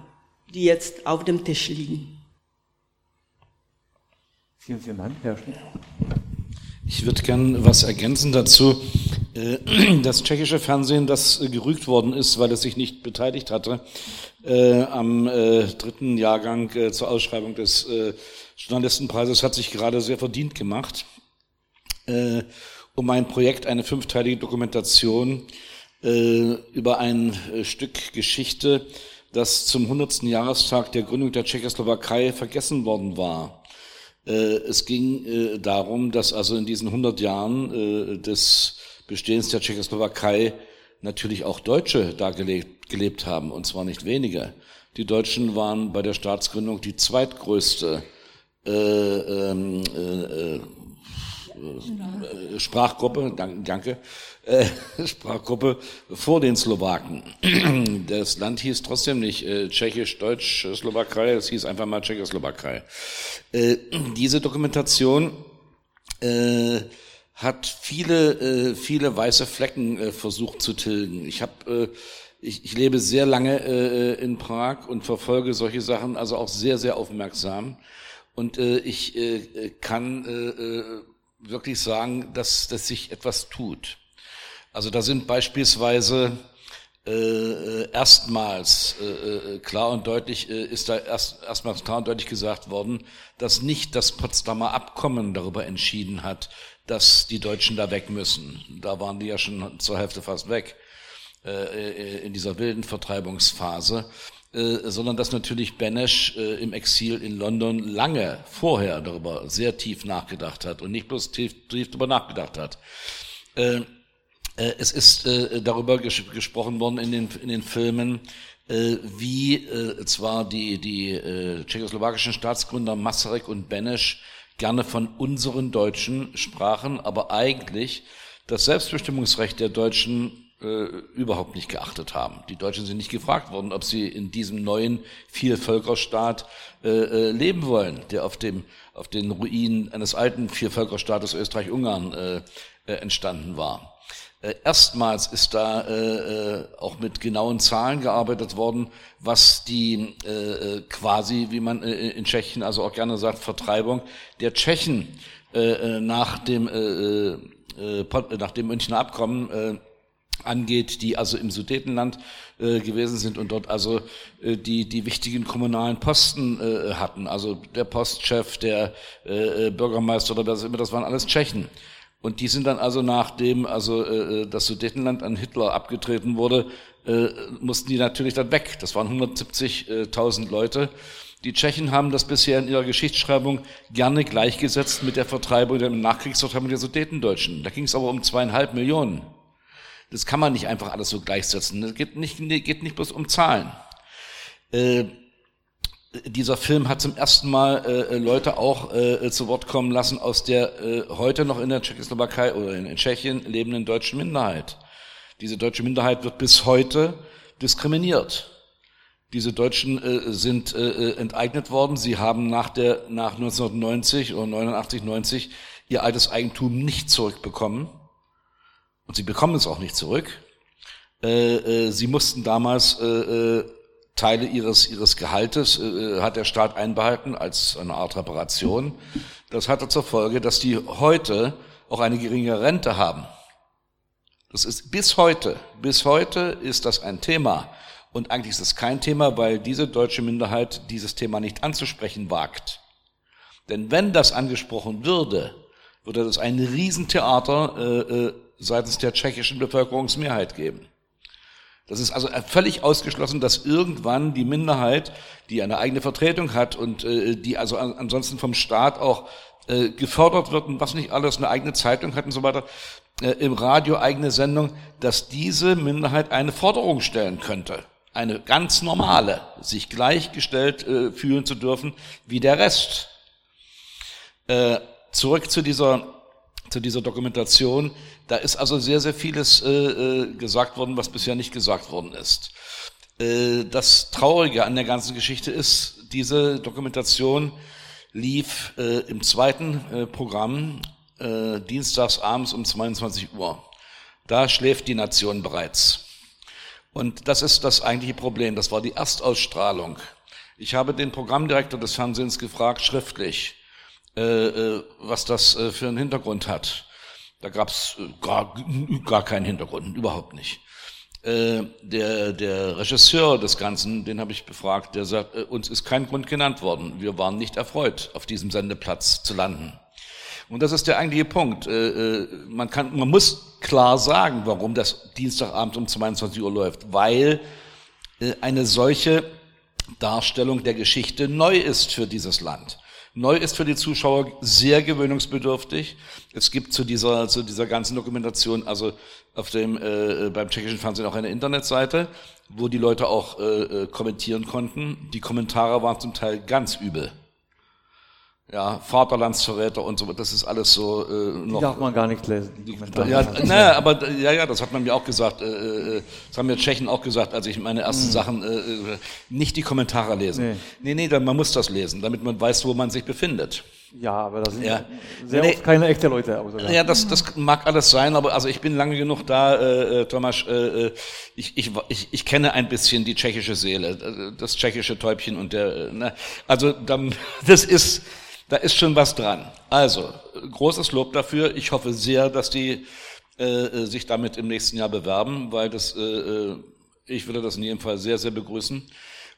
die jetzt auf dem Tisch liegen. Vielen, vielen Dank, Herr Schmidt. Ich würde gern was ergänzen dazu. Äh, das tschechische Fernsehen, das gerügt worden ist, weil es sich nicht beteiligt hatte äh, am äh, dritten Jahrgang äh, zur Ausschreibung des äh, Journalistenpreises, hat sich gerade sehr verdient gemacht, äh, um ein Projekt, eine fünfteilige Dokumentation über ein Stück Geschichte, das zum 100. Jahrestag der Gründung der Tschechoslowakei vergessen worden war. Es ging darum, dass also in diesen 100 Jahren des Bestehens der Tschechoslowakei natürlich auch Deutsche da gelebt, gelebt haben, und zwar nicht wenige. Die Deutschen waren bei der Staatsgründung die zweitgrößte äh, ähm, äh, äh, Sprachgruppe, danke, äh, Sprachgruppe vor den Slowaken. Das Land hieß trotzdem nicht äh, Tschechisch, Deutsch, Slowakei, es hieß einfach mal Tschechoslowakei. Äh, diese Dokumentation äh, hat viele, äh, viele weiße Flecken äh, versucht zu tilgen. Ich habe äh, ich, ich lebe sehr lange äh, in Prag und verfolge solche Sachen also auch sehr, sehr aufmerksam. Und äh, ich äh, kann äh, äh wirklich sagen, dass, dass sich etwas tut. Also da sind beispielsweise äh, äh erstmals äh, äh, klar und deutlich äh, ist da erst, erstmals klar und deutlich gesagt worden, dass nicht das Potsdamer Abkommen darüber entschieden hat, dass die Deutschen da weg müssen. Da waren die ja schon zur Hälfte fast weg äh, äh in dieser wilden Vertreibungsphase. Äh, sondern dass natürlich Benesch äh, im Exil in London lange vorher darüber sehr tief nachgedacht hat und nicht bloß tief, tief darüber nachgedacht hat. Äh, es ist äh, darüber ges gesprochen worden in den, in den Filmen, wie zwar die, die tschechoslowakischen Staatsgründer Masaryk und Benesch gerne von unseren Deutschen sprachen, aber eigentlich das Selbstbestimmungsrecht der Deutschen äh, überhaupt nicht geachtet haben. Die Deutschen sind nicht gefragt worden, ob sie in diesem neuen Vielvölkerstaat äh, äh, leben wollen, der auf dem auf den Ruinen eines alten Viervölkerstaates Österreich-Ungarn äh, äh, entstanden war. Äh, erstmals ist da äh, äh, auch mit genauen Zahlen gearbeitet worden, was die äh, äh quasi, wie man in Tschechien also auch gerne sagt, Vertreibung der Tschechen nach dem nach dem Münchner Abkommen angeht, die also im Sudetenland äh, gewesen sind und dort also äh, die die wichtigen kommunalen Posten äh, hatten. Also der Postchef, der äh, Bürgermeister oder was immer, das waren alles Tschechen. Und die sind dann also nachdem also äh, das Sudetenland an Hitler abgetreten wurde, äh, mussten die natürlich dann weg. Das waren 170.000 Leute. Die Tschechen haben das bisher in ihrer Geschichtsschreibung gerne gleichgesetzt mit der Vertreibung, der Nachkriegsvertreibung der Sudetendeutschen. Da ging es aber um zweieinhalb Millionen. Das kann man nicht einfach alles so gleichsetzen. Das geht nicht, geht nicht bloß um Zahlen. Äh, dieser Film hat zum ersten Mal äh, äh, Leute auch äh, zu Wort kommen lassen aus der äh, heute noch in der Tschechoslowakei oder in, in Tschechien lebenden deutschen Minderheit. Diese deutsche Minderheit wird bis heute diskriminiert. Diese Deutschen äh, sind äh, äh enteignet worden. Sie haben nach der nach 1990 oder 89 90 ihr altes Eigentum nicht zurückbekommen und sie bekommen es auch nicht zurück. Äh, äh, sie mussten damals äh, äh, Teile ihres, ihres Gehaltes äh, hat der Staat einbehalten als eine Art Reparation. Das hatte zur Folge, dass die heute auch eine geringe Rente haben. Das ist bis heute, bis heute ist das ein Thema. Und eigentlich ist es kein Thema, weil diese deutsche Minderheit dieses Thema nicht anzusprechen wagt. Denn wenn das angesprochen würde, würde das ein Riesentheater äh, äh, seitens der tschechischen Bevölkerungsmehrheit geben. Das ist also völlig ausgeschlossen, dass irgendwann die Minderheit, die eine eigene Vertretung hat und äh, die also an, ansonsten vom Staat auch äh, gefördert wird und was nicht alles, eine eigene Zeitung hat und so weiter, äh, im Radio eigene Sendung, dass diese Minderheit eine Forderung stellen könnte. Eine ganz normale, sich gleichgestellt äh, fühlen zu dürfen wie der Rest. Äh, zurück zu dieser zu dieser Dokumentation. Da ist also sehr, sehr vieles äh, äh, gesagt worden, was bisher nicht gesagt worden ist. Äh, das Traurige an der ganzen Geschichte ist, diese Dokumentation lief äh, im zweiten äh, Programm äh, dienstags abends um 22 Uhr. Da schläft die Nation bereits. Und das ist das eigentliche Problem. Das war die Erstausstrahlung. Ich habe den Programmdirektor des Fernsehens gefragt, schriftlich, was das äh, für einen Hintergrund hat. Da gab es gar, gar keinen Hintergrund, überhaupt nicht. Der, der Regisseur des Ganzen, den habe ich befragt, der sagt, uns ist kein Grund genannt worden. Wir waren nicht erfreut, auf diesem Sendeplatz zu landen. Und das ist der eigentliche Punkt. Man, kann, man muss klar sagen, warum das Dienstagabend um 22 Uhr läuft, weil eine solche Darstellung der Geschichte neu ist für dieses Land. Neu ist für die Zuschauer sehr gewöhnungsbedürftig. Es gibt zu dieser, zu dieser ganzen Dokumentation, also auf dem, äh, beim tschechischen Fernsehen auch eine Internetseite, wo die Leute auch äh, äh kommentieren konnten. Die Kommentare waren zum Teil ganz übel ja, Vaterlandsverräter und so, das ist alles so äh, noch. Die darf man gar nicht lesen. Die, ja, naja, aber ja, ja, das hat man mir auch gesagt. Äh, äh, das haben mir Tschechen auch gesagt, als ich meine ersten mhm. Sachen äh, äh, nicht die Kommentare lesen. Nee, nee, nee dann, man muss das lesen, damit man weiß, wo man sich befindet. Ja, aber das sind ja. sehr nee, oft keine echte Leute. Außer ja, das, das mag alles sein, aber also ich bin lange genug da, äh, äh Thomas. Äh, äh, ich, ich, ich, ich kenne ein bisschen die tschechische Seele, das tschechische Täubchen und der. Ne, also das ist da ist schon was dran. Also, großes Lob dafür. Ich hoffe sehr, dass die äh, sich damit im nächsten Jahr bewerben, weil das, äh, äh, ich würde das in jedem Fall sehr, sehr begrüßen.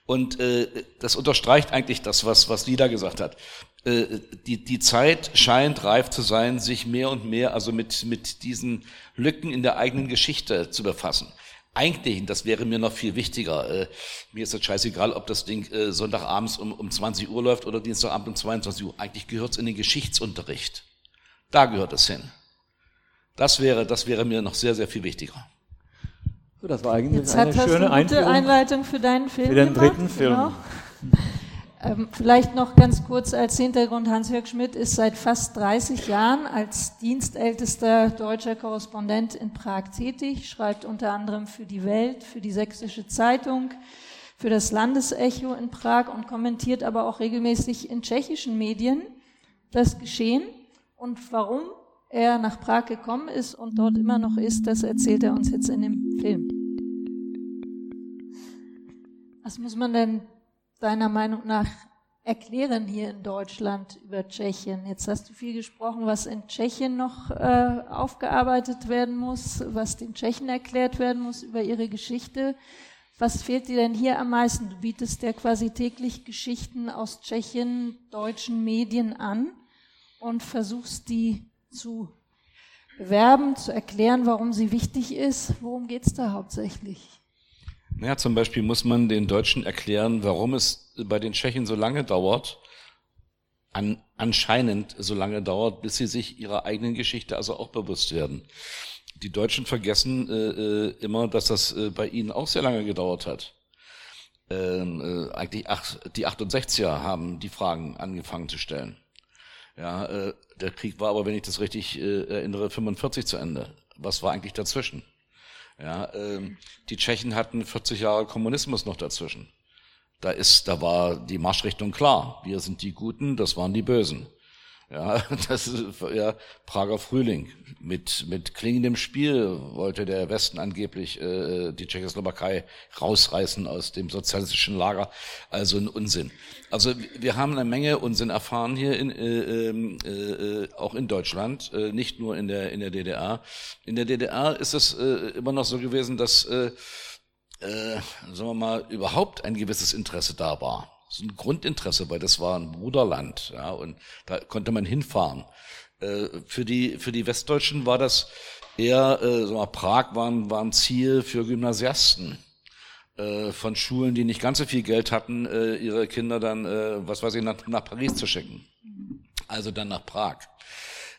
Und äh, das unterstreicht eigentlich das, was, was Lida gesagt hat. Äh, die, die Zeit scheint reif zu sein, sich mehr und mehr also mit, mit diesen Lücken in der eigenen Geschichte zu befassen. Eigentlich, das wäre mir noch viel wichtiger, äh, mir ist das scheißegal, ob das Ding äh, Sonntagabends um, um 20 Uhr läuft oder Dienstagabend um 22 Uhr. Eigentlich gehört es in den Geschichtsunterricht. Da gehört es hin. Das wäre, das wäre mir noch sehr, sehr viel wichtiger. So, das war eigentlich Jetzt eine schöne eine gute Einleitung für deinen Film. Für den dritten gemacht, Film. Genau. Ähm, vielleicht noch ganz kurz als Hintergrund, Hans-Jörg Schmidt ist seit fast 30 Jahren als dienstältester deutscher Korrespondent in Prag tätig, schreibt unter anderem für die Welt, für die Sächsische Zeitung, für das Landesecho in Prag und kommentiert aber auch regelmäßig in tschechischen Medien das Geschehen und warum er nach Prag gekommen ist und dort immer noch ist, das erzählt er uns jetzt in dem Film. Was muss man denn deiner Meinung nach erklären hier in Deutschland über Tschechien? Jetzt hast du viel gesprochen, was in Tschechien noch äh, aufgearbeitet werden muss, was den Tschechen erklärt werden muss über ihre Geschichte. Was fehlt dir denn hier am meisten? Du bietest ja quasi täglich Geschichten aus Tschechien, deutschen Medien an und versuchst die zu bewerben, zu erklären, warum sie wichtig ist. Worum geht's da hauptsächlich? Naja, zum Beispiel muss man den Deutschen erklären, warum es bei den Tschechen so lange dauert, an, anscheinend so lange dauert, bis sie sich ihrer eigenen Geschichte also auch bewusst werden. Die Deutschen vergessen äh, äh immer, dass das äh, bei ihnen auch sehr lange gedauert hat. ähm, äh, eigentlich ach, die 68er haben die Fragen angefangen zu stellen. Ja, äh, der Krieg war aber, wenn ich das richtig äh, erinnere, 45 zu Ende. Was war eigentlich dazwischen? Ja, ähm, die Tschechen hatten 40 Jahre Kommunismus noch dazwischen. Da ist, da war die Marschrichtung klar. Wir sind die Guten, das waren die Bösen. Ja, das ist ja Prager Frühling. Mit, mit klingendem Spiel wollte der Westen angeblich äh, die Tschechoslowakei rausreißen aus dem sozialistischen Lager. Also ein Unsinn. Also wir haben eine Menge Unsinn erfahren hier in, äh, ähm, äh, auch in Deutschland, äh, nicht nur in der in der DDR. In der DDR ist es äh, immer noch so gewesen, dass äh, äh, sagen wir mal überhaupt ein gewisses Interesse da war so ein Grundinteresse, weil das war ein Bruderland, ja, und da konnte man hinfahren. Äh, für die für die Westdeutschen war das eher, äh, sagen wir, Prag war, war ein Ziel für Gymnasiasten äh, von Schulen, die nicht ganz so viel Geld hatten, äh, ihre Kinder dann, äh, was weiß ich, nach, nach Paris zu schicken. Also dann nach Prag.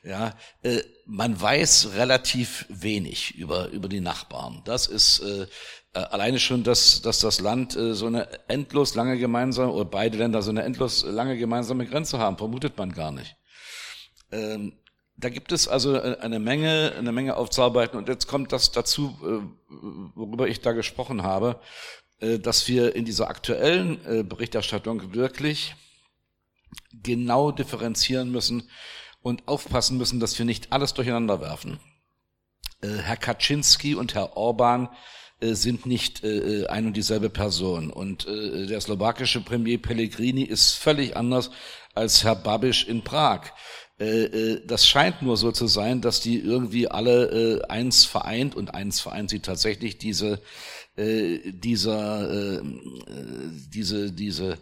Ja, äh, man weiß relativ wenig über über die Nachbarn. Das ist äh, alleine schon, dass, dass das Land äh, so eine endlos lange gemeinsame, oder beide Länder so eine endlos lange gemeinsame Grenze haben, vermutet man gar nicht. Ähm, da gibt es also äh, eine Menge, eine Menge aufzuarbeiten. Und jetzt kommt das dazu, äh, worüber ich da gesprochen habe, äh, dass wir in dieser aktuellen äh, Berichterstattung wirklich genau differenzieren müssen und aufpassen müssen, dass wir nicht alles durcheinander werfen. Herr Kaczynski und Herr Orban äh, sind nicht äh, äh, ein und dieselbe Person. Und äh, der slowakische Premier Pellegrini ist völlig anders als Herr Babiš in Prag. Äh, äh, das scheint nur so zu sein, dass die irgendwie alle äh, eins vereint und eins vereint sie tatsächlich diese äh, dieser äh, diese diese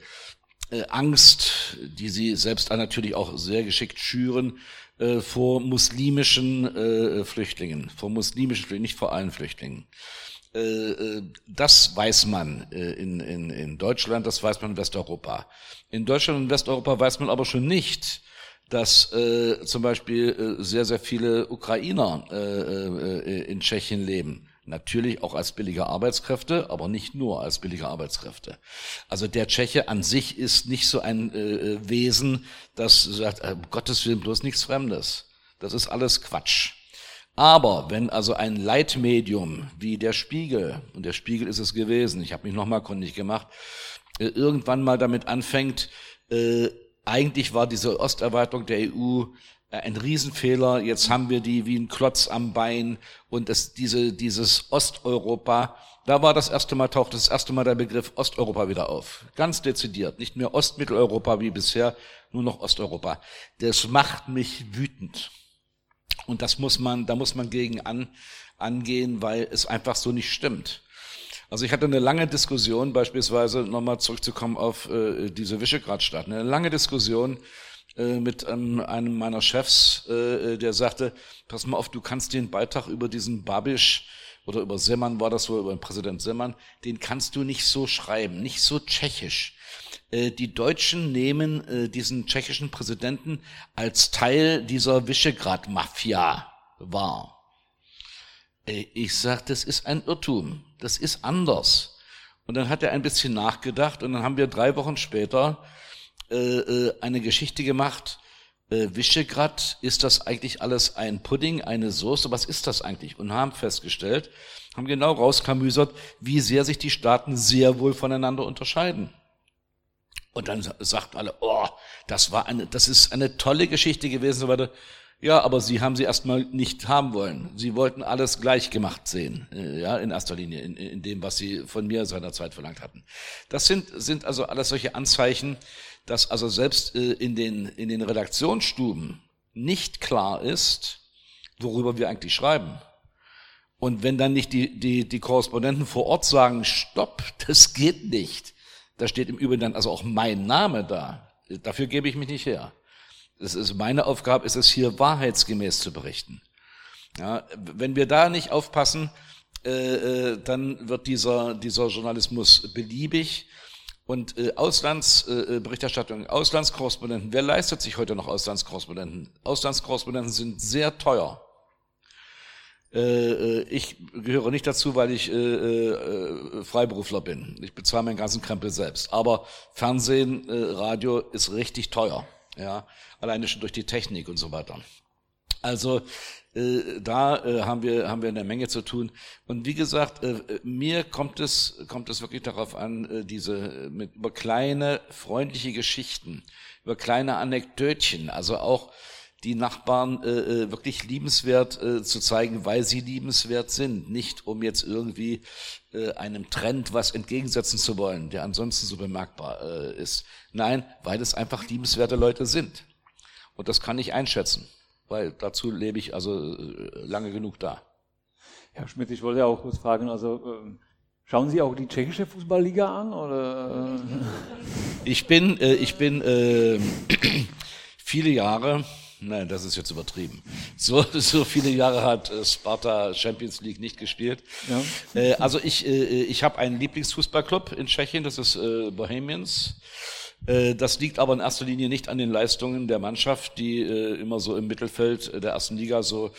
äh, Angst, die sie selbst natürlich auch sehr geschickt schüren äh, vor muslimischen äh, Flüchtlingen, vor muslimischen Flüchtlingen, nicht vor allen Flüchtlingen. Äh, äh, das weiß man äh, in, in, in Deutschland, das weiß man in Westeuropa. In Deutschland und Westeuropa weiß man aber schon nicht, dass äh, zum Beispiel äh, sehr, sehr viele Ukrainer äh, in Tschechien leben. Natürlich auch als billige Arbeitskräfte, aber nicht nur als billige Arbeitskräfte. Also der Tscheche an sich ist nicht so ein Wesen, das sagt, äh, Gottes Willen bloß nichts Fremdes. Das ist alles Quatsch. Aber wenn also ein Leitmedium wie der Spiegel, und der Spiegel ist es gewesen, ich habe mich nochmal kundig gemacht, äh, irgendwann mal damit anfängt, äh, eigentlich war diese Osterweiterung der EU äh, ein Riesenfehler, jetzt haben wir die wie ein Klotz am Bein und das, diese, dieses Osteuropa, da war das erste Mal, taucht das erste Mal der Begriff Osteuropa wieder auf. Ganz dezidiert. Nicht mehr Ostmitteleuropa wie bisher, nur noch Osteuropa. Das macht mich wütend. Und das muss man, da muss man gegen an, angehen, weil es einfach so nicht stimmt. Also ich hatte eine lange Diskussion, beispielsweise nochmal zurückzukommen auf äh, diese Visegrad-Staaten, eine lange Diskussion äh, mit ähm, einem meiner Chefs, äh, der sagte, pass mal auf, du kannst den Beitrag über diesen Babisch oder über Semmern war das so, über den Präsident Semmern, den kannst du nicht so schreiben, nicht so tschechisch. Äh, die Deutschen nehmen äh, diesen tschechischen Präsidenten als Teil dieser Visegrad-Mafia wahr. Äh, ich sag, das ist ein Irrtum. Das ist anders. Und dann hat er ein bisschen nachgedacht und dann haben wir drei Wochen später äh, eine Geschichte gemacht. Äh, Visegrad, ist das eigentlich alles ein Pudding, eine Soße? Was ist das eigentlich? Und haben festgestellt, haben genau rauskamüsert, wie sehr sich die Staaten sehr wohl voneinander unterscheiden. Und dann sagt alle, oh, das war eine, das ist eine tolle Geschichte gewesen, so weiter. Ja, aber sie haben sie erstmal nicht haben wollen. Sie wollten alles gleich gemacht sehen, äh, ja, in erster Linie, in, in dem, was sie von mir seinerzeit verlangt hatten. Das sind, sind also alles solche Anzeichen, dass also selbst äh, in den, in den Redaktionsstuben nicht klar ist, worüber wir eigentlich schreiben. Und wenn dann nicht die, die, die Korrespondenten vor Ort sagen, stopp, das geht nicht, da steht im Übrigen dann also auch mein Name da. Dafür gebe ich mich nicht her. Es ist meine Aufgabe, ist es hier wahrheitsgemäß zu berichten. Ja, wenn wir da nicht aufpassen, äh, äh, dann wird dieser, dieser Journalismus beliebig und äh, Auslandsberichterstattung, äh, Auslandskorrespondenten, wer leistet sich heute noch Auslandskorrespondenten? Auslandskorrespondenten sind sehr teuer. Äh, ich gehöre nicht dazu, weil ich äh, äh, Freiberufler bin. Ich bezahle meinen ganzen Krempel selbst. Aber Fernsehen, äh, Radio ist richtig teuer. Ja, alleine schon durch die Technik und so weiter. Also äh, da äh, haben wir haben wir eine Menge zu tun. Und wie gesagt, äh, mir kommt es kommt es wirklich darauf an, äh, diese mit über kleine freundliche Geschichten, über kleine Anekdötchen, also auch die Nachbarn äh, äh, wirklich liebenswert äh, zu zeigen, weil sie liebenswert sind, nicht um jetzt irgendwie äh, einem Trend was entgegensetzen zu wollen, der ansonsten so bemerkbar äh, ist. Nein, weil es einfach liebenswerte Leute sind. Und das kann ich einschätzen, weil dazu lebe ich also äh, lange genug da. Herr Schmidt, ich wollte auch kurz fragen, also äh, schauen Sie auch die tschechische Fußballliga an oder? Äh? Ich bin, äh, ich bin äh, viele Jahre Nein, das ist jetzt übertrieben. So, so viele Jahre hat äh, Sparta Champions League nicht gespielt. Ja. Äh, also ich, äh, ich habe einen Lieblingsfußballclub in Tschechien, das ist äh, Bohemians. Äh, das liegt aber in erster Linie nicht an den Leistungen der Mannschaft, die immer so im Mittelfeld der ersten Liga so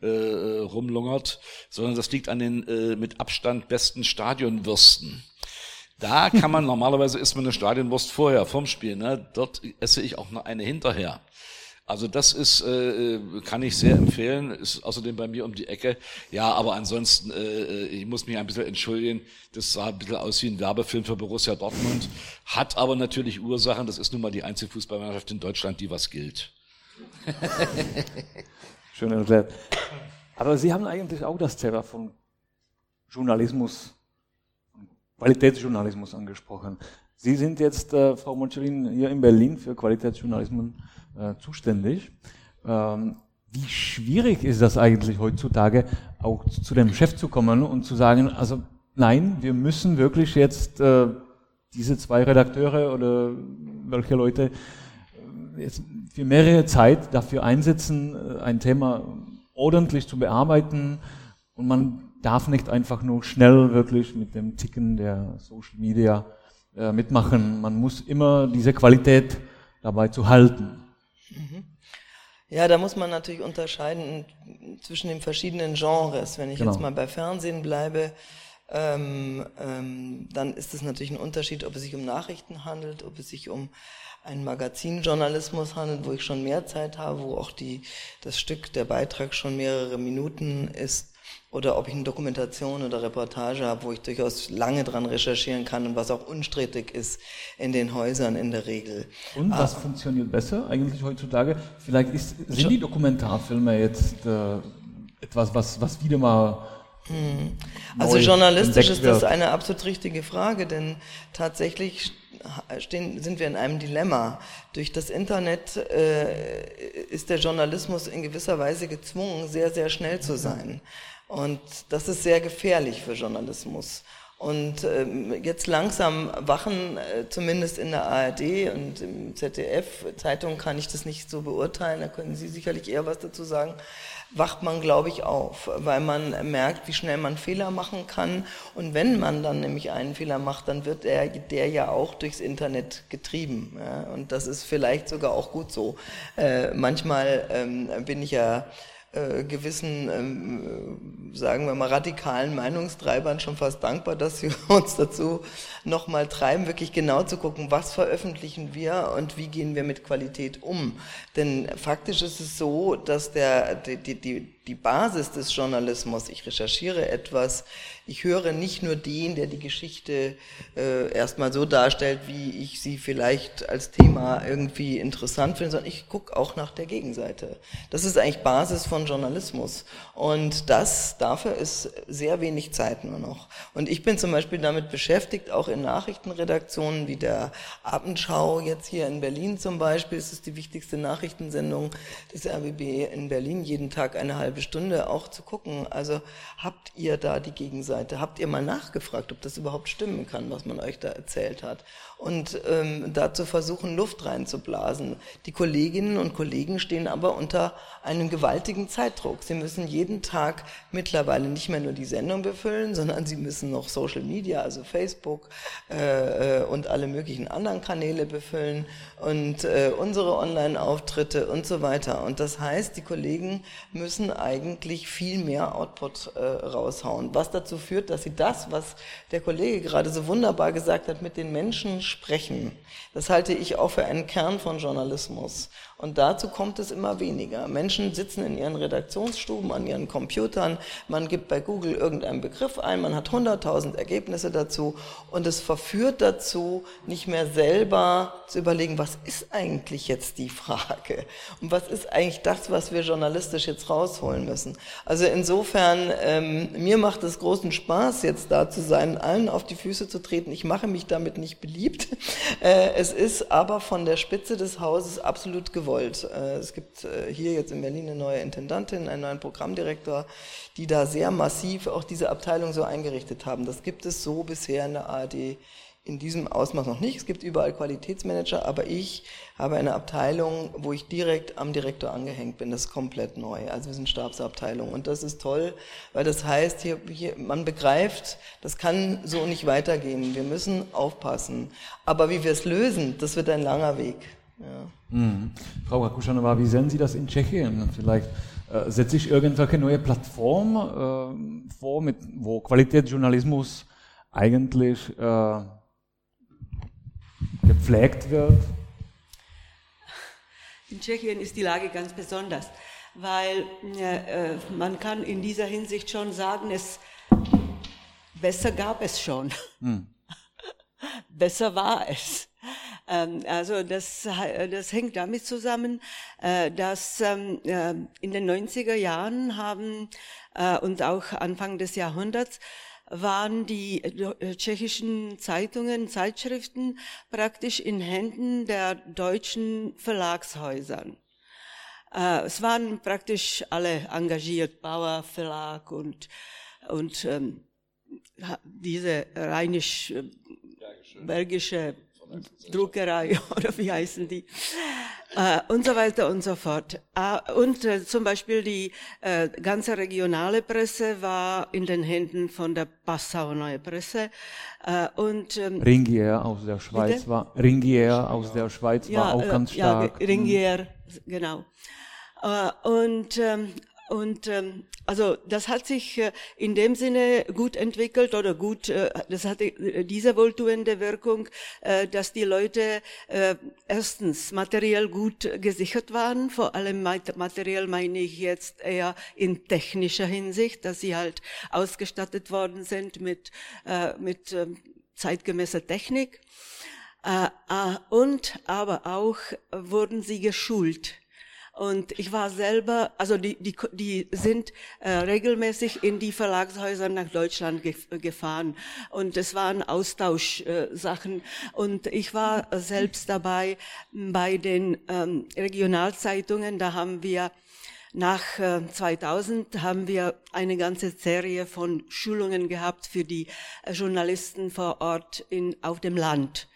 rumlungert, sondern das liegt an den mit Abstand besten Stadionwürsten. Da kann man normalerweise isst man eine Stadionwurst vorher vom Spiel. Ne? Dort esse ich auch noch eine hinterher. Also das ist, äh, äh, kann ich sehr empfehlen, ist außerdem bei mir um die Ecke. Ja, aber ansonsten, äh, äh, ich muss mich ein bisschen entschuldigen, das sah ein bisschen aus wie ein Werbefilm für Borussia Dortmund, hat aber natürlich Ursachen, das ist nun mal die einzige Fußballmannschaft in Deutschland, die was gilt. Schön erklärt. Aber Sie haben eigentlich auch das Thema von Journalismus, Qualitätsjournalismus angesprochen. Sie sind jetzt, äh, Frau Moncellin, hier in Berlin für Qualitätsjournalismus äh, zuständig. Ähm, wie schwierig ist das eigentlich heutzutage, auch zu dem Chef zu kommen und zu sagen, also nein, wir müssen wirklich jetzt äh, diese zwei Redakteure oder welche Leute äh, jetzt für mehrere Zeit dafür einsetzen, äh, ein Thema ordentlich zu bearbeiten und man darf nicht einfach nur schnell wirklich mit dem Ticken der Social Media äh, mitmachen. Man muss immer diese Qualität dabei zu halten. Mhm. Ja, da muss man natürlich unterscheiden zwischen den verschiedenen Genres. Wenn ich genau. jetzt mal bei Fernsehen bleibe, ähm, ähm, dann ist es natürlich ein Unterschied, ob es sich um Nachrichten handelt, ob es sich um einen Magazinjournalismus handelt, wo ich schon mehr Zeit habe, wo auch die, das Stück, der Beitrag schon mehrere Minuten ist oder ob ich eine Dokumentation oder Reportage habe, wo ich durchaus lange dran recherchieren kann und was auch unstrittig ist in den Häusern in der Regel. Und was ah. funktioniert besser eigentlich heutzutage? Vielleicht ist, sind die Dokumentarfilme jetzt äh, etwas, was, was wieder mal hm. also journalistisch ist das eine absolut richtige Frage, denn tatsächlich stehen, sind wir in einem Dilemma. Durch das Internet äh, ist der Journalismus in gewisser Weise gezwungen, sehr, sehr schnell zu sein. Und das ist sehr gefährlich für Journalismus. Und ähm, jetzt langsam wachen, äh, zumindest in der ARD und im ZDF, Zeitung kann ich das nicht so beurteilen, da können Sie sicherlich eher was dazu sagen, wacht man, glaube ich, auf, weil man merkt, wie schnell man Fehler machen kann. Und wenn man dann nämlich einen Fehler macht, dann wird der, der ja auch durchs Internet getrieben. Und das ist vielleicht sogar auch gut so. Äh, manchmal ähm, bin ich ja äh, gewissen, ähm, sagen wir mal, radikalen Meinungstreibern schon fast dankbar, dass sie uns dazu nochmal treiben, wirklich genau zu gucken, was veröffentlichen wir und wie gehen wir mit Qualität um. Denn faktisch ist es so, dass der, die, die, die Basis des Journalismus, ich recherchiere etwas, ich höre nicht nur den, der die Geschichte äh, erstmal so darstellt, wie ich sie vielleicht als Thema irgendwie interessant finde, sondern ich gucke auch nach der Gegenseite. Das ist eigentlich Basis von Journalismus. Und das, dafür ist sehr wenig Zeit nur noch. Und ich bin zum Beispiel damit beschäftigt, auch in Nachrichtenredaktionen wie der Abendschau, jetzt hier in Berlin zum Beispiel, ist es die wichtigste Nachrichtensendung des RBB in Berlin, jeden Tag eine halbe Stunde auch zu gucken. Also habt ihr da die Gegenseite? Seite. Habt ihr mal nachgefragt, ob das überhaupt stimmen kann, was man euch da erzählt hat? Und ähm, dazu versuchen, Luft reinzublasen. Die Kolleginnen und Kollegen stehen aber unter einem gewaltigen Zeitdruck. Sie müssen jeden Tag mittlerweile nicht mehr nur die Sendung befüllen, sondern sie müssen noch Social Media, also Facebook äh, äh und alle möglichen anderen Kanäle befüllen und äh, unsere Online-Auftritte und so weiter. Und das heißt, die Kollegen müssen eigentlich viel mehr Output äh, raushauen, was dazu führt, dass sie das, was der Kollege gerade so wunderbar gesagt hat, mit den Menschen sprechen. Das halte ich auch für einen Kern von Journalismus. Und dazu kommt es immer weniger. Menschen sitzen in ihren Redaktionsstuben an ihren Computern, man gibt bei Google irgendeinen Begriff ein, man hat 100.000 Ergebnisse dazu und es verführt dazu, nicht mehr selber zu überlegen, was ist eigentlich jetzt die Frage und was ist eigentlich das, was wir journalistisch jetzt rausholen müssen. Also insofern, ähm, mir macht es großen Spaß, jetzt da zu sein, allen auf die Füße zu treten. Ich mache mich damit nicht beliebt. Äh, es ist aber von der Spitze des Hauses absolut gewollt gewollt. Äh, es gibt äh, hier jetzt in Berlin eine neue Intendantin, einen neuen Programmdirektor, die da sehr massiv auch diese Abteilung so eingerichtet haben. Das gibt es so bisher in der ARD in diesem Ausmaß noch nicht. Es gibt überall Qualitätsmanager, aber ich habe eine Abteilung, wo ich direkt am Direktor angehängt bin. Das ist komplett neu. Also wir sind Stabsabteilung und das ist toll, weil das heißt, hier, hier, man begreift, das kann so nicht weitergehen. Wir müssen aufpassen. Aber wie wir es lösen, das wird ein langer Weg. Ja. Mhm. Frau Rakuschanova, wie sehen Sie das in Tschechien? Vielleicht äh, setzt sich irgendwelche neue Plattform äh, vor, mit, wo Qualitätsjournalismus eigentlich äh, gepflegt wird? In Tschechien ist die Lage ganz besonders, weil äh, man kann in dieser Hinsicht schon sagen, es besser gab es schon. Hm. besser war es. Ähm, also das, das hängt damit zusammen, äh, dass ähm, äh, in den 90er Jahren haben äh, und auch Anfang des Jahrhunderts waren die tschechischen Zeitungen, Zeitschriften praktisch in Händen der deutschen Verlagshäusern. Es waren praktisch alle engagiert, Bauer Verlag und, und ähm, diese rheinisch-belgische Druckerei oder wie heißen die äh, und so weiter und so fort. Äh, und äh, zum Beispiel die äh, ganze regionale Presse war in den Händen von der Passauer Neue Presse äh, und ähm, Ringier aus der Schweiz bitte? war Ringier aus der Schweiz ja, war auch ganz stark. Ja, Ringier, genau. Äh, und ähm, und ähm, also das hat sich äh, in dem Sinne gut entwickelt oder gut, äh, das hatte äh, diese wohltuende Wirkung, äh, dass die Leute äh, erstens materiell gut gesichert waren, vor allem materiell meine ich jetzt eher in technischer Hinsicht, dass sie halt ausgestattet worden sind mit, äh, mit äh, zeitgemäßer Technik. Äh, äh, und aber auch wurden sie geschult und ich war selber, also die, die, die sind äh, regelmäßig in die Verlagshäuser nach Deutschland ge gefahren. Und es waren Austauschsachen. Äh, und ich war selbst dabei bei den ähm, Regionalzeitungen. Da haben wir nach äh, 2000 haben wir eine ganze Serie von Schulungen gehabt für die äh, Journalisten vor Ort in, auf dem Land.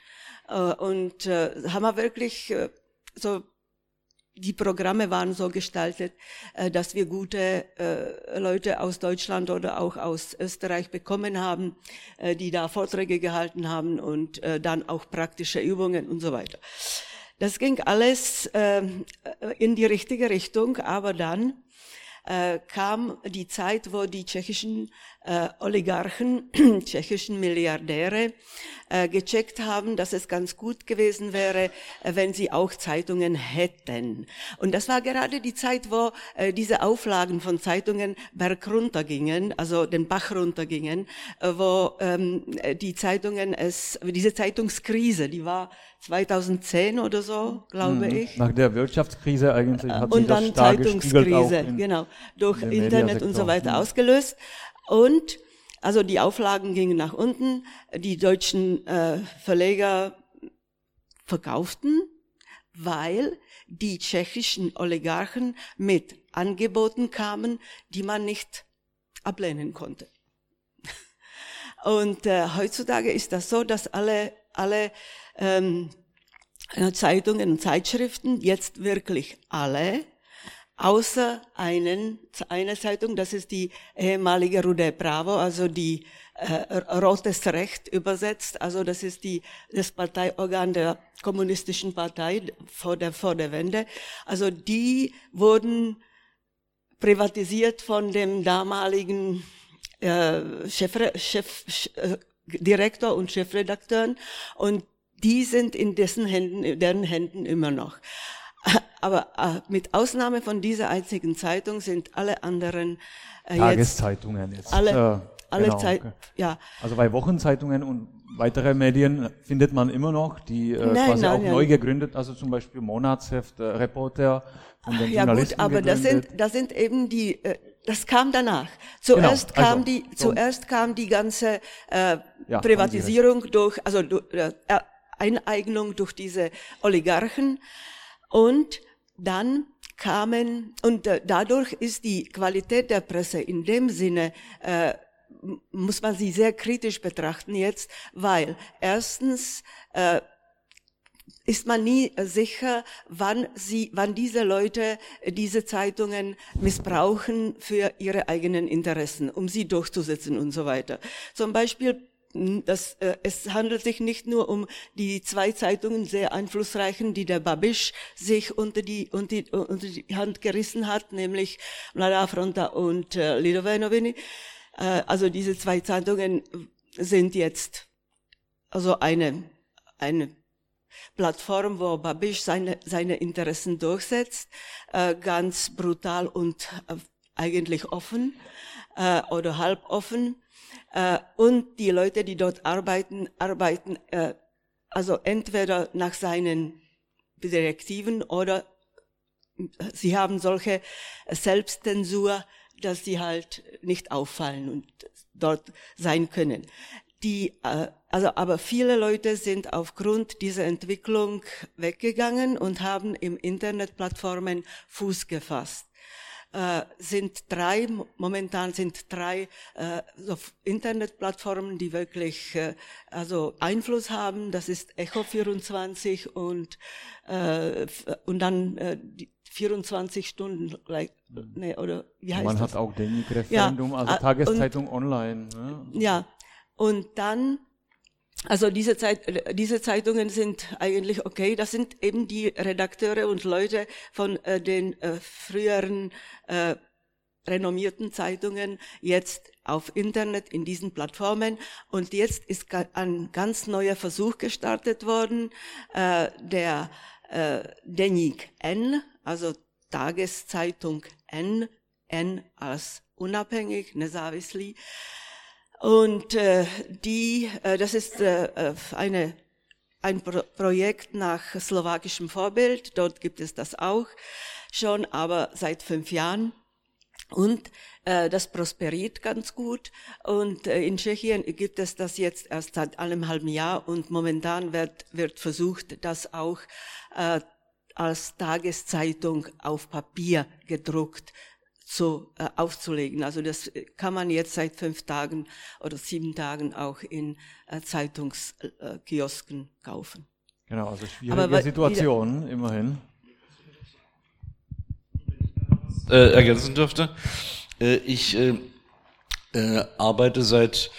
Äh, und äh, haben wir wirklich äh, so die Programme waren so gestaltet, äh, dass wir gute äh, Leute aus Deutschland oder auch aus Österreich bekommen haben, äh, die da Vorträge gehalten haben und dann auch praktische Übungen und so weiter. Das ging alles ähm, in die richtige Richtung, aber dann kam die Zeit, wo die tschechischen äh, Oligarchen, tschechischen Milliardäre, äh, gecheckt haben, dass es ganz gut gewesen wäre, äh, wenn sie auch Zeitungen hätten. Und das war gerade die Zeit, wo äh, diese Auflagen von Zeitungen bergunter gingen, also den Bach runtergingen, äh, wo ähm, die Zeitungen es, diese Zeitungskrise, die war 2010 oder so, glaube mhm. ich. Nach der Wirtschaftskrise eigentlich hat sich Und dann das Zeitungskrise, genau, durch Internet und so weiter ausgelöst. Und also die Auflagen gingen nach unten, die deutschen äh, Verleger verkauften, weil die tschechischen Oligarchen mit Angeboten kamen, die man nicht ablehnen konnte. Und äh, heutzutage ist das so, dass alle, alle ähm, Zeitungen und Zeitschriften, jetzt wirklich alle, außer einen, einer Zeitung, das ist die ehemalige Rude Bravo, also die äh, Rotes Recht übersetzt, also das ist die, das Parteiorgan der kommunistischen Partei vor der, vor der Wende. Also die wurden privatisiert von dem damaligen äh, Chef, Chef, äh, Direktor und Chefredakteuren und die sind in dessen Händen, deren Händen immer noch. Aber äh, mit Ausnahme von dieser einzigen Zeitung sind alle anderen äh, Tageszeitungen jetzt. Alle, äh, alle genau, Zeit, ja. Also bei Wochenzeitungen und weitere Medien findet man immer noch, die äh, nein, quasi nein, auch nein. neu gegründet, also zum Beispiel Monatsheft, äh, Reporter von den ja, Journalisten gut, aber das sind, das sind eben die, äh, das kam danach. Zuerst genau, also, kam die, zuerst kam die ganze äh, ja, Privatisierung durch, also durch, äh, Eineignung durch diese Oligarchen und dann kamen und äh, dadurch ist die Qualität der Presse in dem Sinne äh, muss man sie sehr kritisch betrachten jetzt, weil erstens äh, ist man nie sicher, wann sie, wann diese Leute diese Zeitungen missbrauchen für ihre eigenen Interessen, um sie durchzusetzen und so weiter. Zum Beispiel das, äh, es handelt sich nicht nur um die zwei Zeitungen, sehr einflussreichen, die der Babisch sich unter die, unter die, unter die Hand gerissen hat, nämlich Mlada Fronta und äh, Lidové noviny. Äh, also diese zwei Zeitungen sind jetzt also eine, eine Plattform, wo Babisch seine, seine Interessen durchsetzt, äh, ganz brutal und äh, eigentlich offen äh, oder halb offen. Äh, und die Leute, die dort arbeiten, arbeiten äh, also entweder nach seinen Direktiven oder sie haben solche Selbstzensur, dass sie halt nicht auffallen und dort sein können. Die, äh, also, aber viele Leute sind aufgrund dieser Entwicklung weggegangen und haben im Internetplattformen Fuß gefasst äh, sind drei, momentan sind drei äh, so Internetplattformen, die wirklich äh, also Einfluss haben. Das ist Echo 24 und, äh, und dann äh, die 24 Stunden, like, nee, oder wie heißt Man das? hat auch den Referendum, ja, also Tageszeitung und, online. Ne? Ja, und dann also diese, Zeit, diese Zeitungen sind eigentlich okay. Das sind eben die Redakteure und Leute von äh, den äh, früheren äh, renommierten Zeitungen jetzt auf Internet in diesen Plattformen. Und jetzt ist ein ganz neuer Versuch gestartet worden, äh, der äh, Denik N, also Tageszeitung N, N als unabhängig, nezávislý, und äh, die, äh, das ist äh, äh, eine, ein Pro Projekt nach slowakischem Vorbild. Dort gibt es das auch schon, aber seit fünf Jahren. Und äh, das prosperiert ganz gut. Und äh, in Tschechien gibt es das jetzt erst seit einem halben Jahr und momentan wird, wird versucht, das auch äh, als Tageszeitung auf Papier gedruckt zu, äh, aufzulegen. Also das kann man jetzt seit fünf Tagen oder sieben Tagen auch in äh, Zeitungskiosken äh, kaufen. Genau, also schwierige Aber, Situation, immerhin. Äh, ergänzen dürfte. Äh, ich äh, äh, arbeite seit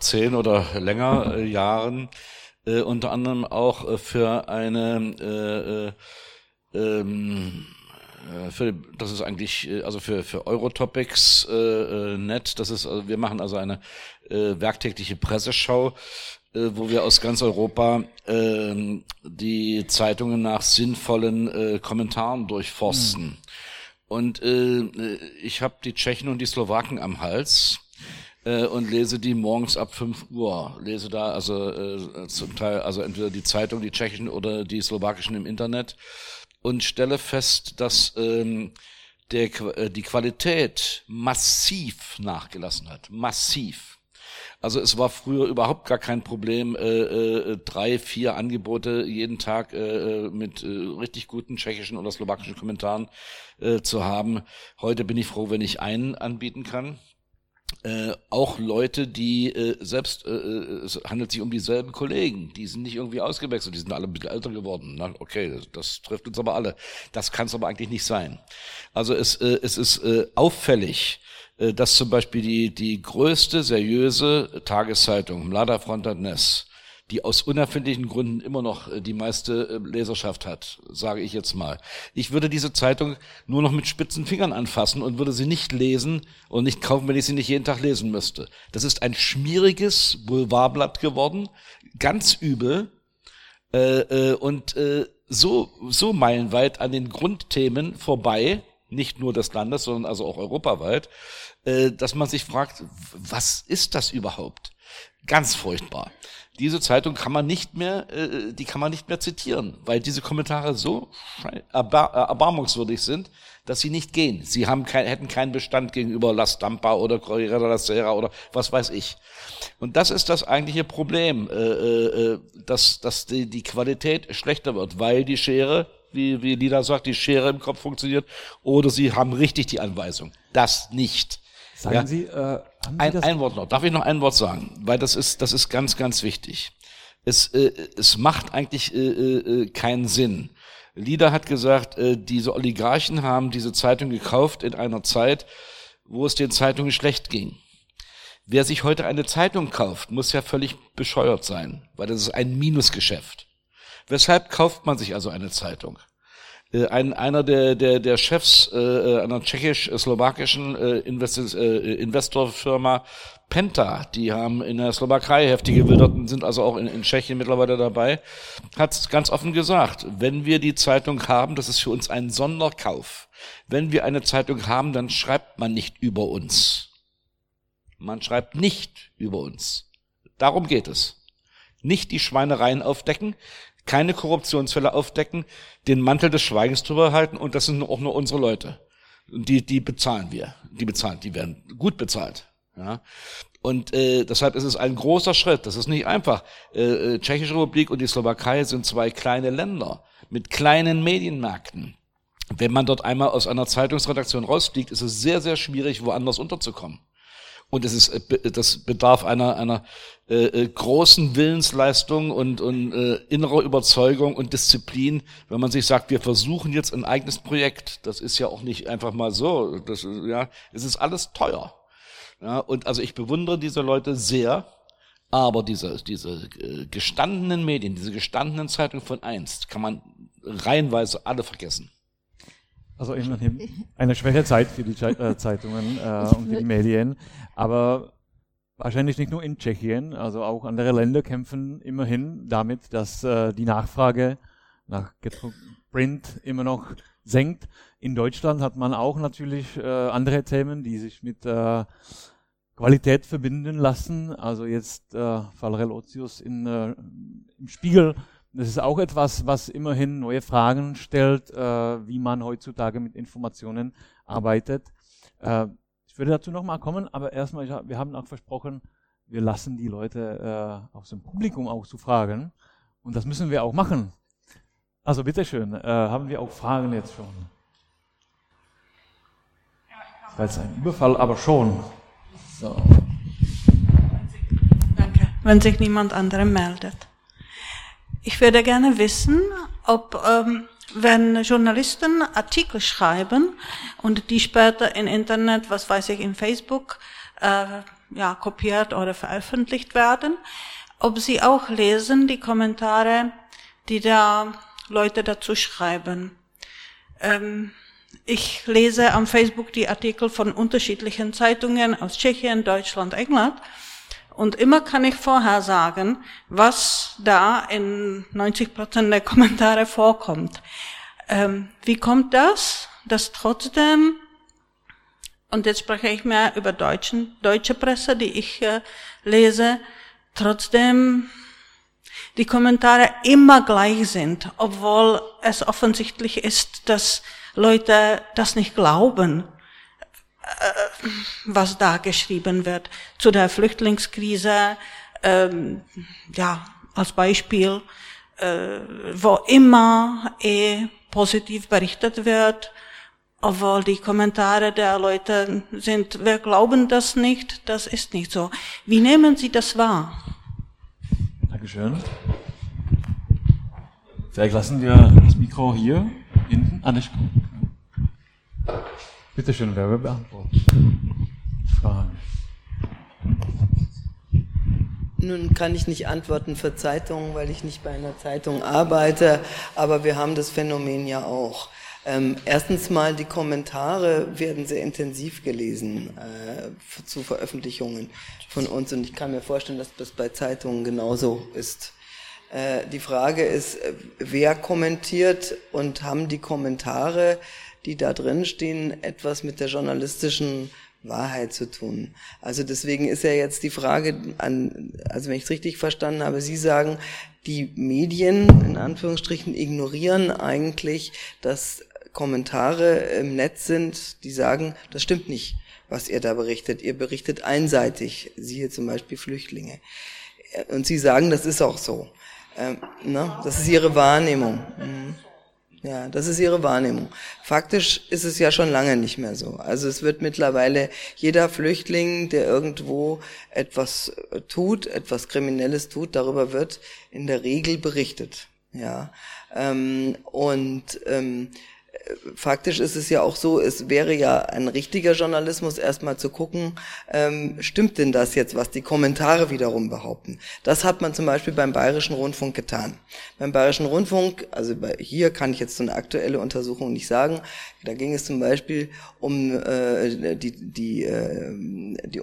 zehn oder länger äh, Jahren äh, unter anderem auch äh, für eine äh, äh, ähm, äh, für, das ist eigentlich, äh, also für, für Eurotopics äh, äh, nett. Das ist, also wir machen also eine äh, werktägliche Presseschau, äh, wo wir aus ganz Europa äh, die Zeitungen nach sinnvollen äh, Kommentaren durchforsten. Mhm. Und äh, ich habe die Tschechen und die Slowaken am Hals äh, und lese die morgens ab 5 Uhr. Lese da also äh, zum Teil, also entweder die Zeitung, die tschechischen oder die slowakischen im Internet und stelle fest, dass ähm, der, äh, die Qualität massiv nachgelassen hat. Massiv. Also es war früher überhaupt gar kein Problem, äh, äh, drei, vier Angebote jeden Tag äh, äh, mit äh, richtig guten tschechischen oder slowakischen Kommentaren äh, zu haben. Heute bin ich froh, wenn ich einen anbieten kann. Äh, auch Leute, die äh, selbst, äh, äh, es handelt sich um dieselben Kollegen, die sind nicht irgendwie ausgewechselt, die sind alle ein bisschen älter geworden. Na, okay, das, das trifft uns aber alle. Das kann es aber eigentlich nicht sein. Also es, äh, es ist äh, auffällig, äh, dass zum Beispiel die, die größte seriöse Tageszeitung, Mlada Frontadnes, die aus unerfindlichen Gründen immer noch äh, die meiste äh, Leserschaft hat, sage ich jetzt mal. Ich würde diese Zeitung nur noch mit spitzen Fingern anfassen und würde sie nicht lesen und nicht kaufen, wenn ich sie nicht jeden Tag lesen müsste. Das ist ein schmieriges Boulevardblatt geworden, ganz übel äh, äh, und äh, so, so meilenweit an den Grundthemen vorbei, nicht nur des Landes, sondern also auch europaweit, äh, dass man sich fragt, was ist das überhaupt? Ganz furchtbar diese Zeitung kann man nicht mehr, äh, die kann man nicht mehr zitieren, weil diese Kommentare so erbar erbarmungswürdig sind, dass sie nicht gehen. Sie haben kein, hätten keinen Bestand gegenüber La Stampa oder Corriere della Sera oder was weiß ich. Und das ist das eigentliche Problem, äh, äh, dass, dass die, die Qualität schlechter wird, weil die Schere, wie, wie Lida sagt, die Schere im Kopf funktioniert, oder sie haben richtig die Anweisung. Das nicht. Sagen ja. Sie, äh, ein, ein Wort noch. Darf ich noch ein Wort sagen? Weil das ist, das ist ganz, ganz wichtig. Es, äh, es macht eigentlich äh, äh, keinen Sinn. Lieder hat gesagt, äh, diese Oligarchen haben diese Zeitung gekauft in einer Zeit, wo es den Zeitungen schlecht ging. Wer sich heute eine Zeitung kauft, muss ja völlig bescheuert sein, weil das ist ein Minusgeschäft. Weshalb kauft man sich also eine Zeitung? Äh, ein, einer der, der, der Chefs äh, äh einer tschechisch-slowakischen äh, Invest äh, Investorfirma Penta, die haben in der Slowakei heftige gewildert und sind also auch in, in Tschechien mittlerweile dabei, hat ganz offen gesagt, wenn wir die Zeitung haben, das ist für uns ein Sonderkauf. Wenn wir eine Zeitung haben, dann schreibt man nicht über uns. Man schreibt nicht über uns. Darum geht es. Nicht die Schweinereien aufdecken, keine Korruptionsfälle aufdecken, den Mantel des Schweigens drüber halten und das sind auch nur unsere Leute. Und die, die bezahlen wir. Die bezahlen, die werden gut bezahlt. Ja. Und äh, deshalb ist es ein großer Schritt. Das ist nicht einfach. Äh, äh, Tschechische Republik und die Slowakei sind zwei kleine Länder mit kleinen Medienmärkten. Wenn man dort einmal aus einer Zeitungsredaktion rausfliegt, ist es sehr, sehr schwierig, woanders unterzukommen. Und es ist, äh, das bedarf einer, einer äh, äh, großen Willensleistung und, und äh, innerer Überzeugung und Disziplin, wenn man sich sagt, wir versuchen jetzt ein eigenes Projekt. Das ist ja auch nicht einfach mal so. Das, ja, es ist alles teuer. Ja, und also ich bewundere diese Leute sehr, aber diese, diese äh, gestandenen Medien, diese gestandenen Zeitungen von einst, kann man reihenweise alle vergessen. Also eine schwere Zeit für die äh, Zeitungen äh, und für die Medien, aber wahrscheinlich nicht nur in Tschechien, also auch andere Länder kämpfen immerhin damit, dass äh, die Nachfrage nach Print immer noch senkt. In Deutschland hat man auch natürlich äh, andere Themen, die sich mit äh, Qualität verbinden lassen. Also jetzt äh, Fall Relotius in, äh, im Spiegel das ist auch etwas, was immerhin neue Fragen stellt, äh, wie man heutzutage mit Informationen arbeitet. Äh, ich würde dazu nochmal kommen, aber erstmal, wir haben auch versprochen, wir lassen die Leute äh, aus dem Publikum auch zu fragen. Und das müssen wir auch machen. Also bitteschön, äh, haben wir auch Fragen jetzt schon? Das ist ein Überfall, aber schon. So. Danke. Wenn sich niemand anderem meldet. Ich würde gerne wissen, ob ähm, wenn Journalisten Artikel schreiben und die später im Internet, was weiß ich, in Facebook äh, ja, kopiert oder veröffentlicht werden, ob sie auch lesen die Kommentare, die da Leute dazu schreiben. Ähm, ich lese am Facebook die Artikel von unterschiedlichen Zeitungen aus Tschechien, Deutschland, England und immer kann ich vorher sagen, was da in 90 Prozent der Kommentare vorkommt. Ähm, wie kommt das, dass trotzdem, und jetzt spreche ich mehr über deutschen, deutsche Presse, die ich äh, lese, trotzdem die Kommentare immer gleich sind, obwohl es offensichtlich ist, dass Leute das nicht glauben was da geschrieben wird. Zu der Flüchtlingskrise, ähm, ja, als Beispiel, äh, wo immer eh positiv berichtet wird obwohl die Kommentare der Leute sind, wir glauben das nicht, das ist nicht so. Wie nehmen Sie das wahr? Dankeschön. Vielleicht lassen wir das Mikro hier hinten. Ah, nicht. Bitte schön, wer will beantworten? Fragen. Nun kann ich nicht antworten für Zeitungen, weil ich nicht bei einer Zeitung arbeite, aber wir haben das Phänomen ja auch. Ähm, erstens mal, die Kommentare werden sehr intensiv gelesen äh, zu Veröffentlichungen von uns und ich kann mir vorstellen, dass das bei Zeitungen genauso ist. Äh, die Frage ist, äh, wer kommentiert und haben die Kommentare, die da drin stehen, etwas mit der journalistischen Wahrheit zu tun. Also deswegen ist ja jetzt die Frage an, also wenn ich es richtig verstanden habe, Sie sagen, die Medien in Anführungsstrichen ignorieren eigentlich, dass Kommentare im Netz sind, die sagen, das stimmt nicht, was ihr da berichtet. Ihr berichtet einseitig, siehe zum Beispiel Flüchtlinge. Und Sie sagen, das ist auch so. Ähm, ne? Das ist Ihre Wahrnehmung. Mhm. Ja, das ist ihre Wahrnehmung. Faktisch ist es ja schon lange nicht mehr so. Also es wird mittlerweile jeder Flüchtling, der irgendwo etwas äh, tut, etwas Kriminelles tut, darüber wird in der Regel berichtet. Ja, ähm, und ähm, faktisch ist es ja auch so, es wäre ja ein richtiger Journalismus, erstmal zu gucken, ähm, stimmt denn das jetzt, was die Kommentare wiederum behaupten. Das hat man zum Beispiel beim Bayerischen Rundfunk getan. Beim Bayerischen Rundfunk, also bei, hier kann ich jetzt so eine aktuelle Untersuchung nicht sagen, da ging es zum Beispiel um äh, die, die, äh, die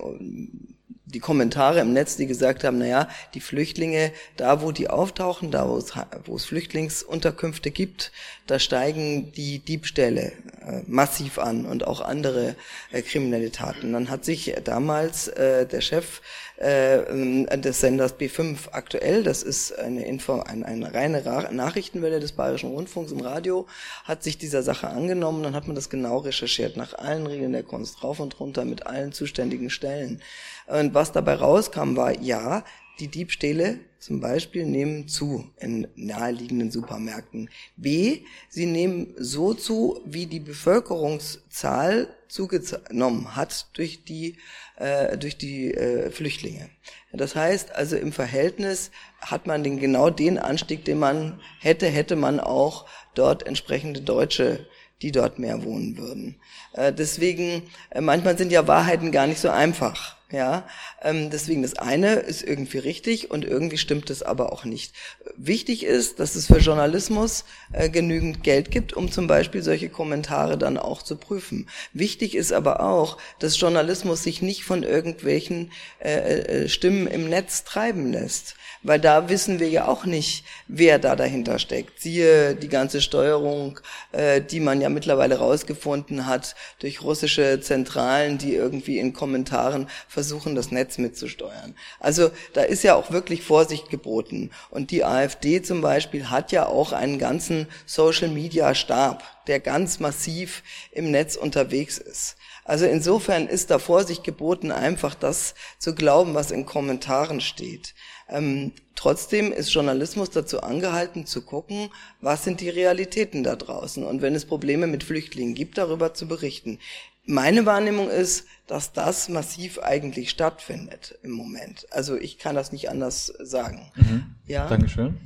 die Kommentare im Netz, die gesagt haben, naja, die Flüchtlinge, da wo die auftauchen, da wo es, wo es Flüchtlingsunterkünfte gibt, da steigen die Diebstähle äh, massiv an und auch andere äh, kriminelle Taten. Dann hat sich damals äh, der Chef äh, des Senders B5 aktuell, das ist eine, Info, eine, eine reine Nachrichtenwelle des Bayerischen Rundfunks im Radio, hat sich dieser Sache angenommen, dann hat man das genau recherchiert, nach allen Regeln der Kunst, rauf und runter, mit allen zuständigen Stellen. Und was dabei rauskam, war, ja, die Diebstähle zum Beispiel nehmen zu in naheliegenden Supermärkten. B, sie nehmen so zu, wie die Bevölkerungszahl zugenommen hat durch die, äh, durch die äh, Flüchtlinge. Das heißt also im Verhältnis hat man den, genau den Anstieg, den man hätte, hätte man auch dort entsprechende Deutsche die dort mehr wohnen würden. Äh, deswegen, äh, manchmal sind ja Wahrheiten gar nicht so einfach. Ja, ähm, deswegen das eine ist irgendwie richtig und irgendwie stimmt es aber auch nicht. Wichtig ist, dass es für Journalismus äh, genügend Geld gibt, um zum Beispiel solche Kommentare dann auch zu prüfen. Wichtig ist aber auch, dass Journalismus sich nicht von irgendwelchen äh, äh, Stimmen im Netz treiben lässt weil da wissen wir ja auch nicht, wer da dahinter steckt. Siehe die ganze Steuerung, äh, die man ja mittlerweile rausgefunden hat durch russische Zentralen, die irgendwie in Kommentaren versuchen, das Netz mitzusteuern. Also da ist ja auch wirklich Vorsicht geboten. Und die AfD zum Beispiel hat ja auch einen ganzen Social-Media-Stab, der ganz massiv im Netz unterwegs ist. Also insofern ist da Vorsicht geboten, einfach das zu glauben, was in Kommentaren steht. Ähm, trotzdem ist Journalismus dazu angehalten zu gucken, was sind die Realitäten da draußen und wenn es Probleme mit Flüchtlingen gibt, darüber zu berichten. Meine Wahrnehmung ist, dass das massiv eigentlich stattfindet im Moment. Also ich kann das nicht anders sagen. Mhm. Ja. Dankeschön.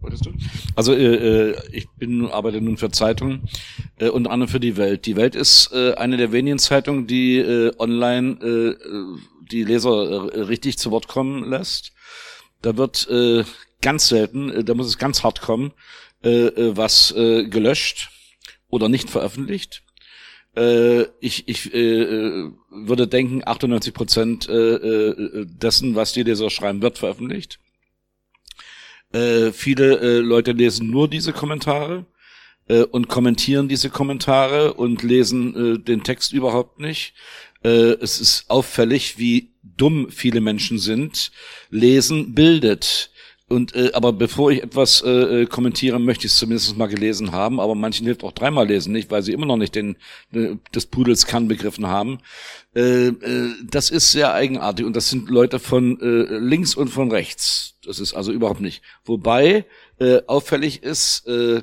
Wolltest du? Also äh, äh, ich bin arbeite nun für Zeitungen äh, unter anderem für die Welt. Die Welt ist äh, eine der wenigen Zeitungen, die äh, online äh, die Leser äh, richtig zu Wort kommen lässt. Da wird äh, ganz selten, äh, da muss es ganz hart kommen, äh, äh, was äh, gelöscht oder nicht veröffentlicht. Äh, ich ich äh, äh würde denken, 98 Prozent äh, äh, dessen, was die Leser schreiben, wird veröffentlicht. Äh, viele äh, Leute lesen nur diese Kommentare äh, und kommentieren diese Kommentare und lesen äh, den Text überhaupt nicht. Äh, es ist auffällig, wie dumm viele Menschen sind. Lesen bildet. Und äh, aber bevor ich etwas äh, äh, kommentiere, möchte ich es zumindest mal gelesen haben. Aber manchen hilft auch dreimal lesen nicht, weil sie immer noch nicht den äh, des Pudels Kern begriffen haben. Äh, äh, das ist sehr eigenartig und das sind Leute von äh, links und von rechts. Das ist also überhaupt nicht. Wobei äh, auffällig ist, äh,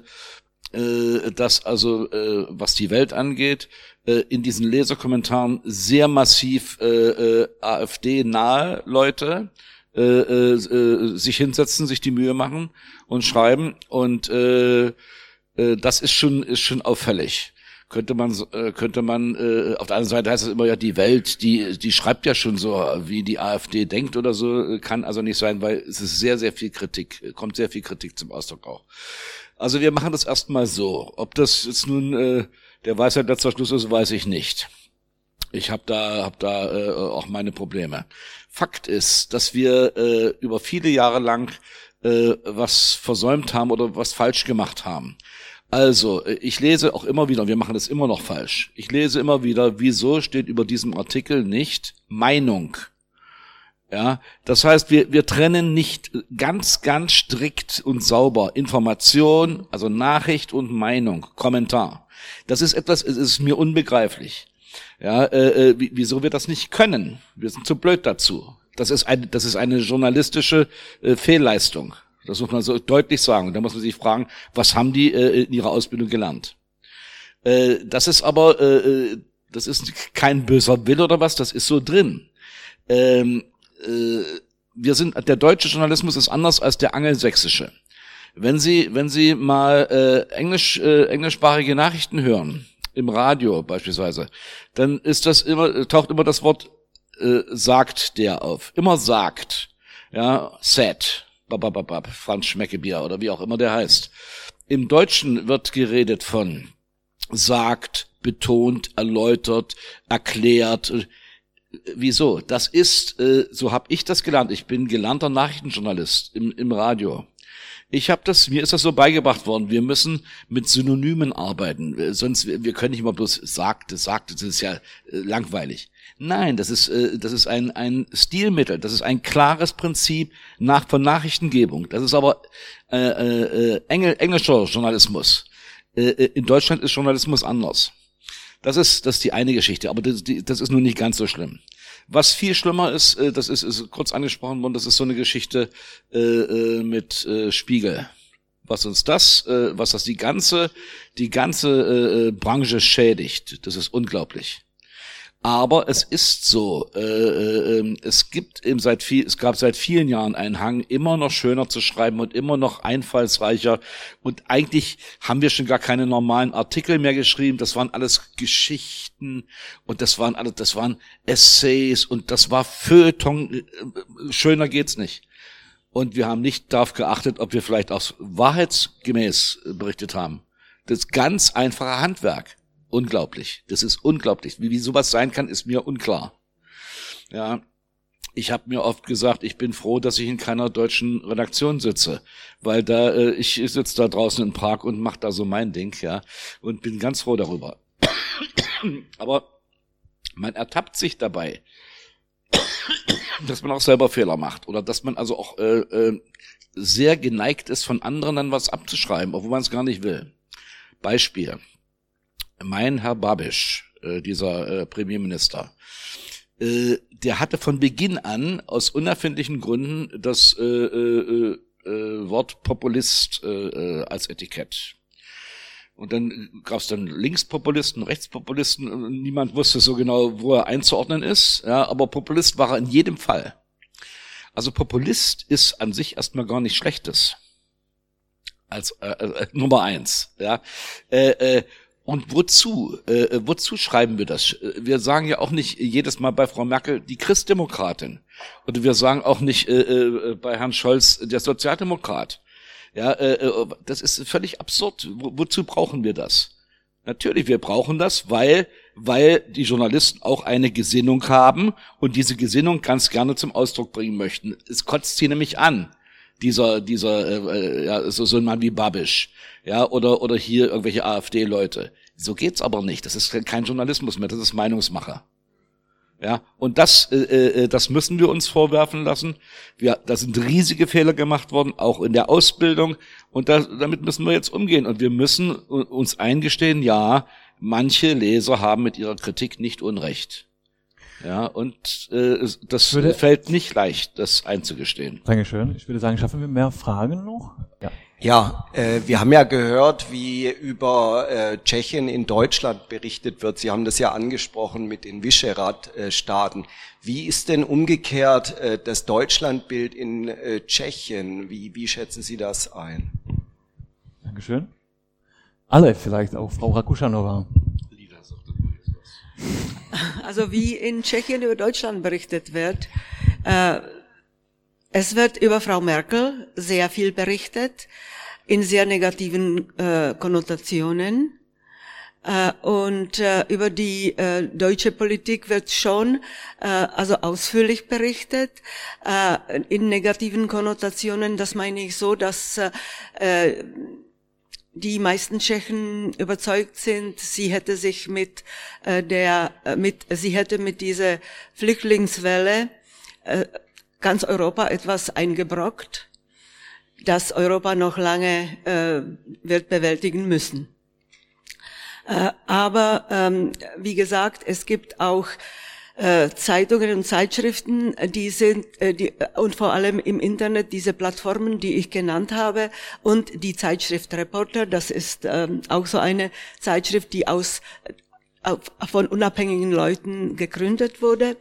äh, dass also, äh, was die Welt angeht, äh, in diesen Leserkommentaren sehr massiv äh, äh, AfD-nahe Leute äh, äh, äh, sich hinsetzen, sich die Mühe machen und schreiben. Und äh, äh, das ist schon, ist schon auffällig. Könnte man äh, könnte man äh, auf der anderen Seite heißt es immer ja die Welt die die schreibt ja schon so wie die AfD denkt oder so kann also nicht sein weil es ist sehr sehr viel Kritik kommt sehr viel Kritik zum Ausdruck auch. Also wir machen das erstmal so. Ob das jetzt nun äh, der Weisheit letzter Schluss ist weiß ich nicht ich habe da hab da äh, auch meine Probleme Fakt ist dass wir äh, über viele Jahre lang äh, was versäumt haben oder was falsch gemacht haben also, äh, ich lese auch immer wieder, wir machen das immer noch falsch. Ich lese immer wieder, wieso steht über diesem Artikel nicht Meinung? Ja, das heißt, wir, wir trennen nicht ganz, ganz strikt und sauber Information, also Nachricht und Meinung, Kommentar. Das ist etwas, es ist mir unbegreiflich. Ja, äh, äh wieso wir das nicht können? Wir sind zu blöd dazu. Das ist eine, das ist eine journalistische äh, Fehlleistung. Das muss man so deutlich sagen. Und da muss man sich fragen, was haben die äh, in ihrer Ausbildung gelernt? Äh, das ist aber, äh, äh, das ist kein böser Wille oder was, das ist so drin. Ähm, äh, wir sind, der deutsche Journalismus ist anders als der angelsächsische. Wenn Sie, wenn Sie mal äh, englisch, äh, englischsprachige Nachrichten hören, im Radio beispielsweise, dann ist das immer, taucht immer das Wort äh, sagt der auf. Immer sagt. Ja, said babababab, Franz Schmeckebier oder wie auch immer der heißt. Im Deutschen wird geredet von sagt, betont, erläutert, erklärt. Wieso? Das ist, äh, so habe ich das gelernt. Ich bin gelernter Nachrichtenjournalist im, im Radio. Ich habe das, mir ist das so beigebracht worden. Wir müssen mit Synonymen arbeiten, sonst wir können nicht immer bloß sagte, sagte. Das ist ja äh, langweilig. Nein, das ist, äh, das ist ein, ein Stilmittel, das ist ein klares Prinzip nach, von Nachrichtengebung. Das ist aber äh, äh, Engl, englischer Journalismus. Äh, äh, in Deutschland ist Journalismus anders. Das ist, das ist die eine Geschichte, aber das, das ist nun nicht ganz so schlimm. Was viel schlimmer ist, äh, das ist, ist kurz angesprochen worden, das ist so eine Geschichte äh, äh, mit äh, Spiegel. Was uns das, äh, was das die ganze, die ganze äh, Branche schädigt, das ist unglaublich. Aber es ist so, äh, äh, ähm, es gibt eben seit viel, es gab seit vielen Jahren einen Hang, immer noch schöner zu schreiben und immer noch einfallsreicher. Und eigentlich haben wir schon gar keine normalen Artikel mehr geschrieben. Das waren alles Geschichten und das waren alles, das waren Essays und das war Feuilleton. Äh, schöner geht's nicht. Und wir haben nicht darauf geachtet, ob wir vielleicht auch wahrheitsgemäß berichtet haben. Das ganz einfache Handwerk unglaublich. Das ist unglaublich. Wie, wie sowas sein kann, ist mir unklar. Ja, ich habe mir oft gesagt, ich bin froh, dass ich in keiner deutschen Redaktion sitze, weil da äh, ich sitze da draußen in Prag und mache da so mein Ding, ja, und bin ganz froh darüber. Aber man ertappt sich dabei, dass man auch selber Fehler macht oder dass man also auch äh, äh, sehr geneigt ist, von anderen dann was abzuschreiben, obwohl man es gar nicht will. Beispiel mein Herr Babisch, äh, dieser äh, Premierminister, äh, der hatte von Beginn an aus unerfindlichen Gründen das äh, äh, äh, Wort Populist äh, äh, als Etikett. Und dann gab es dann Linkspopulisten, Rechtspopulisten, und niemand wusste so genau, wo er einzuordnen ist. Ja, aber Populist war er in jedem Fall. Also Populist ist an sich erstmal gar nichts Schlechtes. Als äh, äh, Nummer eins. Ja. Äh, äh, und wozu? Äh, äh, wozu schreiben wir das? Wir sagen ja auch nicht jedes Mal bei Frau Merkel die Christdemokratin. Und wir sagen auch nicht äh, äh, bei Herrn Scholz der Sozialdemokrat. Ja, äh, äh, das ist völlig absurd. Wo, wozu brauchen wir das? Natürlich, wir brauchen das, weil, weil die Journalisten auch eine Gesinnung haben und diese Gesinnung ganz gerne zum Ausdruck bringen möchten. Es kotzt sie nämlich an dieser, dieser, äh, ja, so, so ein Mann wie Babisch, ja, oder, oder hier irgendwelche AfD-Leute. So geht's aber nicht. Das ist kein Journalismus mehr, das ist Meinungsmacher. Ja, und das, äh, äh, das müssen wir uns vorwerfen lassen. Wir, da sind riesige Fehler gemacht worden, auch in der Ausbildung. Und da, damit müssen wir jetzt umgehen. Und wir müssen uns eingestehen, ja, manche Leser haben mit ihrer Kritik nicht Unrecht. Ja, und äh, das würde, fällt nicht leicht, das einzugestehen. Dankeschön. Ich würde sagen, schaffen wir mehr Fragen noch? Ja. Ja, äh, wir haben ja gehört, wie über äh, Tschechien in Deutschland berichtet wird. Sie haben das ja angesprochen mit den Visegrad-Staaten. Wie ist denn umgekehrt äh, das Deutschlandbild in äh, Tschechien? Wie, wie schätzen Sie das ein? Dankeschön. Alle vielleicht, auch Frau Rakuschanova. Also wie in Tschechien über Deutschland berichtet wird, äh, es wird über Frau Merkel sehr viel berichtet, in sehr negativen äh, Konnotationen. Äh, und äh, über die äh, deutsche Politik wird schon äh, also ausführlich berichtet äh, in negativen Konnotationen. Das meine ich so, dass äh, die meisten Tschechen überzeugt sind, sie hätte sich mit äh, der mit sie hätte mit dieser Flüchtlingswelle äh, ganz Europa etwas eingebrockt, das Europa noch lange äh, wird bewältigen müssen. Äh, aber ähm, wie gesagt, es gibt auch äh, Zeitungen und Zeitschriften, die sind äh, die, und vor allem im Internet diese Plattformen, die ich genannt habe und die Zeitschrift Reporter, das ist ähm, auch so eine Zeitschrift, die aus äh, von unabhängigen Leuten gegründet wurde.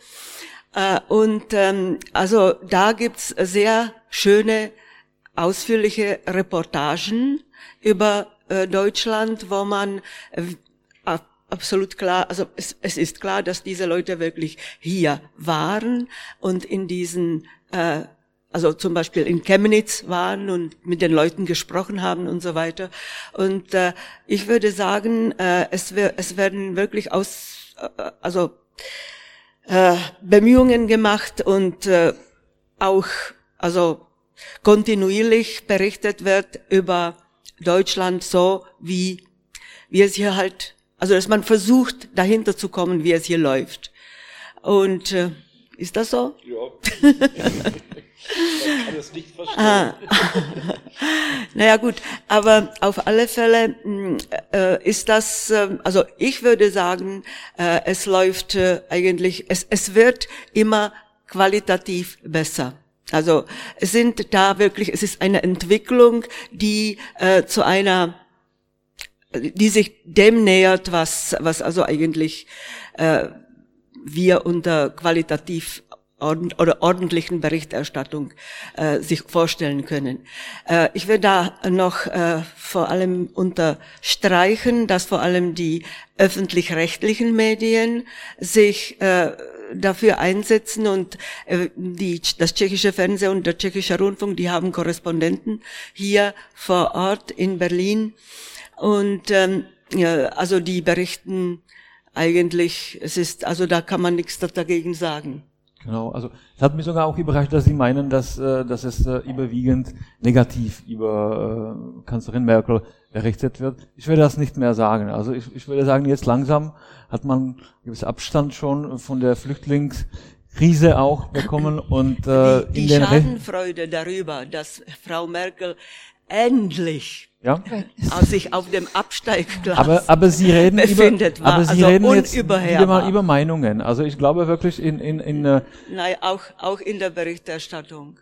Äh, und ähm, also da gibt's sehr schöne, ausführliche Reportagen über äh, Deutschland, wo man äh, absolut klar, also es, es ist klar, dass diese Leute wirklich hier waren und in diesen äh, also zum Beispiel in Chemnitz waren und mit den Leuten gesprochen haben und so weiter. Und äh, ich würde sagen, äh, es, es werden wirklich aus, äh, also äh, Bemühungen gemacht und äh, auch also kontinuierlich berichtet wird über Deutschland so wie wie es hier halt also dass man versucht dahinter zu kommen wie es hier läuft und äh, ist das so ja Man kann es nicht verstehen. Ah. naja gut, aber auf alle Fälle hm, äh, ist das, äh, also ich würde sagen, äh, es läuft äh, eigentlich, es, es wird immer qualitativ besser. Also es sind da wirklich, es ist eine Entwicklung, die äh, zu einer, die sich dem nähert, was, was also eigentlich äh, wir unter qualitativ ordent oder ordentlichen Berichterstattung äh, sich vorstellen können. Äh, ich will da noch äh, vor allem unterstreichen, dass vor allem die öffentlich-rechtlichen Medien sich äh, dafür einsetzen und äh, die, das tschechische Fernsehen und der tschechische Rundfunk, die haben Korrespondenten hier vor Ort in Berlin und ähm, ja, also die berichten eigentlich, es ist, also da kann man nichts dagegen sagen. Genau, also es hat mich sogar auch überrascht, dass Sie meinen, dass, äh, dass es äh, überwiegend negativ über äh, Kanzlerin Merkel berichtet wird. Ich würde das nicht mehr sagen. Also ich, ich würde sagen, jetzt langsam hat man gewissen Abstand schon von der Flüchtlingskrise auch bekommen und äh, die, die in den Schadenfreude darüber, dass Frau Merkel endlich ja? sich auf dem Absteigglas aber, aber Sie reden befindet, über, aber Sie also reden jetzt wieder mal über Meinungen. Also ich glaube wirklich in, in, in äh Nein, auch, auch in der Berichterstattung.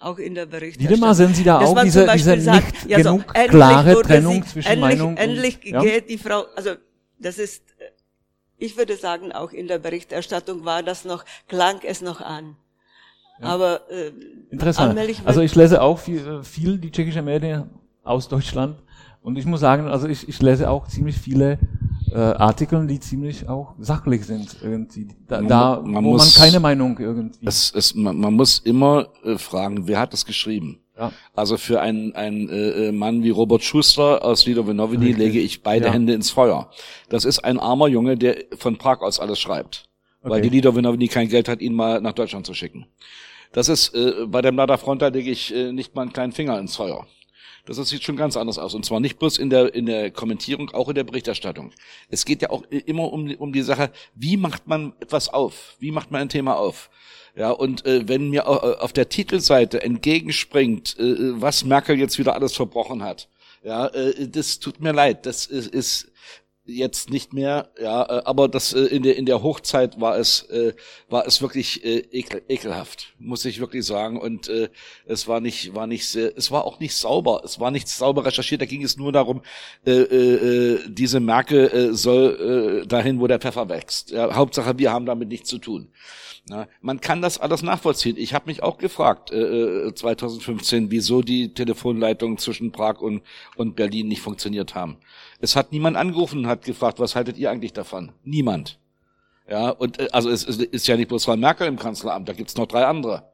Auch in der Berichterstattung. Wieder mal sind Sie da Dass auch diese, diese nicht sagt, ja, genug so, klare Trennung sie, zwischen endlich, Meinung endlich und, ja? geht die Frau, also das ist, ich würde sagen, auch in der Berichterstattung war das noch, klang es noch an. Ja. Aber äh, interessant. Also ich lese auch viel, äh, viel die tschechische Medien aus Deutschland. Und ich muss sagen, also ich, ich lese auch ziemlich viele äh, Artikel, die ziemlich auch sachlich sind irgendwie. Da, man, da man wo muss, man keine Meinung irgendwie. Es, es, man, man muss immer äh, fragen, wer hat das geschrieben? Ja. Also für einen, einen äh, Mann wie Robert Schuster aus Lidovinovini lege ich beide ja. Hände ins Feuer. Das ist ein armer Junge, der von Prag aus alles schreibt. Okay. Weil die Lidovinovini kein Geld hat, ihn mal nach Deutschland zu schicken. Das ist äh, bei dem Mlada Fronta lege ich äh, nicht mal einen kleinen Finger ins Feuer. Das sieht schon ganz anders aus. Und zwar nicht bloß in der, in der Kommentierung, auch in der Berichterstattung. Es geht ja auch immer um, um die Sache, wie macht man etwas auf? Wie macht man ein Thema auf? Ja, und äh, wenn mir äh, auf der Titelseite entgegenspringt, äh, was Merkel jetzt wieder alles verbrochen hat, ja, äh, das tut mir leid. Das ist, ist jetzt nicht mehr, ja, äh, aber das äh, in der in der Hochzeit war es äh, war es wirklich äh, ekel, ekelhaft, muss ich wirklich sagen und äh, es war nicht war nicht sehr, es war auch nicht sauber, es war nicht sauber recherchiert, da ging es nur darum, äh, äh, diese Marke äh, soll äh, dahin, wo der Pfeffer wächst. Ja, Hauptsache wir haben damit nichts zu tun. Ja, man kann das alles nachvollziehen. Ich habe mich auch gefragt, äh, 2015, äh, wieso die Telefonleitungen zwischen Prag und, und Berlin nicht funktioniert haben. Es hat niemand angerufen und hat gefragt, was haltet ihr eigentlich davon? Niemand. Ja, und äh, also es, ist ja nicht bloß Frau Merkel im Kanzleramt, da gibt's noch drei andere.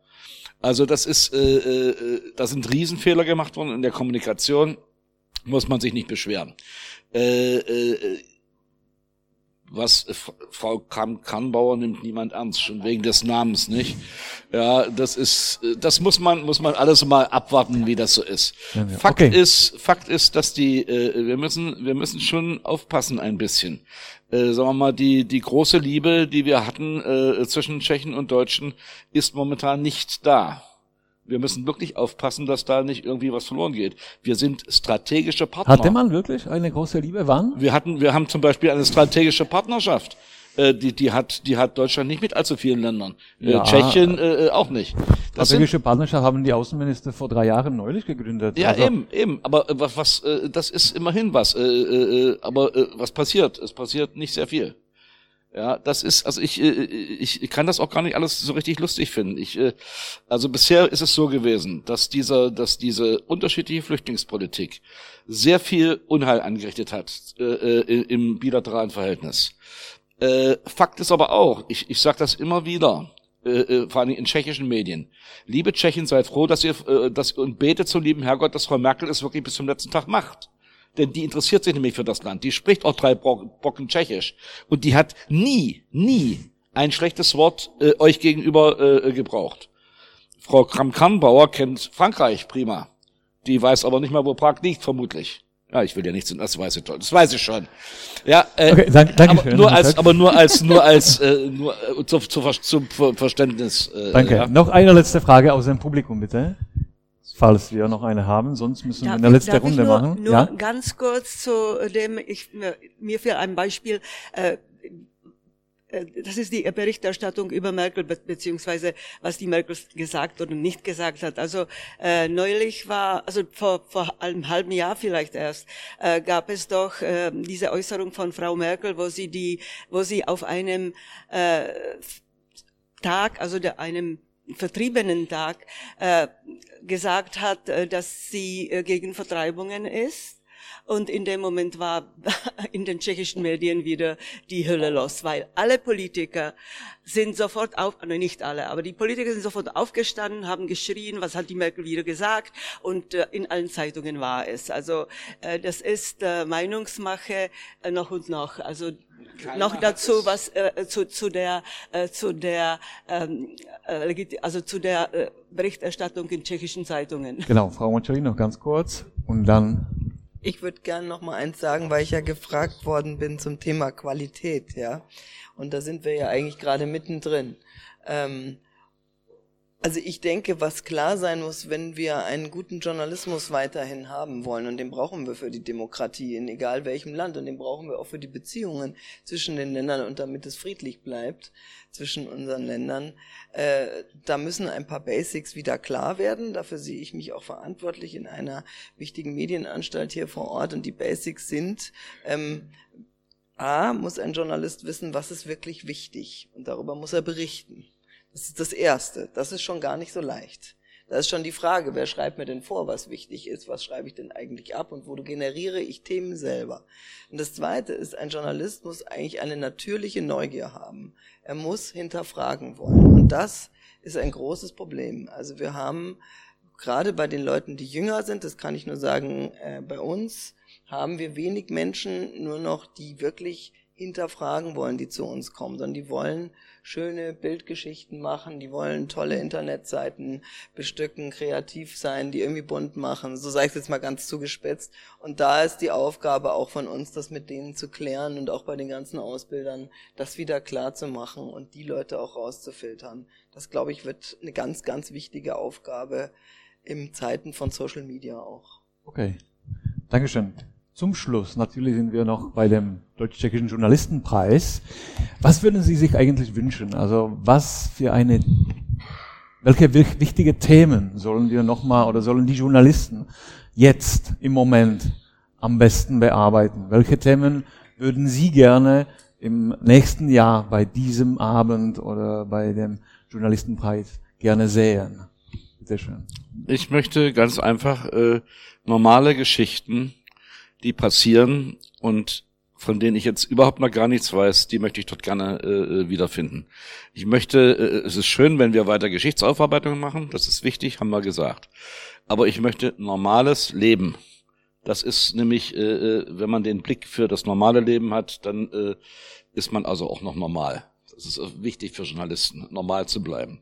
Also das ist, äh, äh, da sind Riesenfehler gemacht worden in der Kommunikation, muss man sich nicht beschweren. Äh, äh, was Frau Kannbauer nimmt niemand ernst, schon wegen des Namens, nicht? Ja, das ist, das muss man, muss man alles mal abwarten, wie das so ist. Ja, ja. Fakt okay. ist, Fakt ist, dass die, äh, wir müssen, wir müssen schon aufpassen ein bisschen. Äh, sagen wir mal, die, die große Liebe, die wir hatten äh, zwischen Tschechen und Deutschen, ist momentan nicht da. Wir müssen wirklich aufpassen, dass da nicht irgendwie was verloren geht. Wir sind strategische Partner. Hatte man wirklich eine große Liebe? Wann? Wir hatten, wir haben zum Beispiel eine strategische Partnerschaft. Äh, die, die hat, die hat Deutschland nicht mit allzu vielen Ländern. Äh, ja. Tschechien äh, auch nicht. Das strategische Partnerschaft haben die Außenminister vor drei Jahren neulich gegründet. Ja, also eben, eben. Aber äh, was, was, äh, das ist immerhin was. Äh, aber was passiert? Es passiert nicht sehr viel. Ja, das ist, also ich, äh, ich, ich kann das auch gar nicht alles so richtig lustig finden. Ich, äh, also bisher ist es so gewesen, dass dieser, dass diese unterschiedliche Flüchtlingspolitik sehr viel Unheil angerichtet hat äh, im bilateralen Verhältnis. Fakt ist aber auch, ich, ich sage das immer wieder, vor allem in tschechischen Medien. Liebe Tschechen, seid froh, dass ihr, dass, und betet zum lieben Herrgott, dass Frau Merkel es wirklich bis zum letzten Tag macht denn die interessiert sich nämlich für das Land. Die spricht auch drei Brocken Tschechisch. Und die hat nie, nie ein schlechtes Wort äh, euch gegenüber äh, gebraucht. Frau Kram-Kannbauer kennt Frankreich prima. Die weiß aber nicht mal, wo Prag liegt, vermutlich. Ja, ich will ja nichts, das weiß ich toll, das weiß ich schon. Ja, äh, okay, danke, danke aber, nur als, aber nur als, nur als, äh, nur äh, zu, zu, zum Verständnis. Äh, danke. Ja. Noch eine letzte Frage aus dem Publikum, bitte falls wir noch eine haben. Sonst müssen darf wir eine letzte Runde nur, machen. Nur ja? ganz kurz zu dem, ich, mir für ein Beispiel, äh, äh, das ist die Berichterstattung über Merkel beziehungsweise was die Merkel gesagt oder nicht gesagt hat. Also äh, neulich war, also vor, vor einem halben Jahr vielleicht erst, äh, gab es doch äh, diese Äußerung von Frau Merkel, wo sie die, wo sie auf einem äh, Tag, also der, einem vertriebenen Tag äh, gesagt hat, äh, dass sie äh, gegen Vertreibungen ist. Und in dem Moment war in den tschechischen Medien wieder die Hölle los, weil alle Politiker sind sofort auf, also nicht alle, aber die Politiker sind sofort aufgestanden, haben geschrien, was hat die Merkel wieder gesagt und in allen Zeitungen war es. Also das ist Meinungsmache noch und noch. Also Keiner noch dazu was äh, zu, zu der äh, zu der ähm, äh, also zu der äh, Berichterstattung in tschechischen Zeitungen. Genau, Frau Moncheri noch ganz kurz und dann ich würde gerne noch mal eins sagen, weil ich ja gefragt worden bin zum Thema Qualität, ja. Und da sind wir ja eigentlich gerade mittendrin. Ähm, also ich denke, was klar sein muss, wenn wir einen guten Journalismus weiterhin haben wollen, und den brauchen wir für die Demokratie in egal welchem Land, und den brauchen wir auch für die Beziehungen zwischen den Ländern und damit es friedlich bleibt zwischen unseren Ländern, äh, da müssen ein paar Basics wieder klar werden. Dafür sehe ich mich auch verantwortlich in einer wichtigen Medienanstalt hier vor Ort, und die Basics sind, ähm, A, muss ein Journalist wissen, was ist wirklich wichtig, und darüber muss er berichten. Das ist das Erste. Das ist schon gar nicht so leicht. Da ist schon die Frage, wer schreibt mir denn vor, was wichtig ist, was schreibe ich denn eigentlich ab und wo generiere ich Themen selber. Und das Zweite ist, ein Journalist muss eigentlich eine natürliche Neugier haben. Er muss hinterfragen wollen. Und das ist ein großes Problem. Also wir haben gerade bei den Leuten, die jünger sind, das kann ich nur sagen, äh, bei uns haben wir wenig Menschen nur noch, die wirklich hinterfragen wollen, die zu uns kommen, sondern die wollen schöne Bildgeschichten machen, die wollen tolle Internetseiten bestücken, kreativ sein, die irgendwie bunt machen. So sage ich jetzt mal ganz zugespitzt. Und da ist die Aufgabe auch von uns, das mit denen zu klären und auch bei den ganzen Ausbildern, das wieder klar zu machen und die Leute auch rauszufiltern. Das, glaube ich, wird eine ganz, ganz wichtige Aufgabe im Zeiten von Social Media auch. Okay. Dankeschön. Zum Schluss, natürlich sind wir noch bei dem Deutsch-Tschechischen Journalistenpreis. Was würden Sie sich eigentlich wünschen? Also was für eine, welche wichtige Themen sollen wir nochmal oder sollen die Journalisten jetzt im Moment am besten bearbeiten? Welche Themen würden Sie gerne im nächsten Jahr bei diesem Abend oder bei dem Journalistenpreis gerne sehen? Bitte schön. Ich möchte ganz einfach äh, normale Geschichten, die passieren und von denen ich jetzt überhaupt mal gar nichts weiß, die möchte ich dort gerne äh, äh wiederfinden. Ich möchte, äh, es ist schön, wenn wir weiter Geschichtsaufarbeitung machen, das ist wichtig, haben wir gesagt. Aber ich möchte normales Leben. Das ist nämlich, äh, äh, wenn man den Blick für das normale Leben hat, dann äh, ist man also auch noch normal. Das ist wichtig für Journalisten, normal zu bleiben.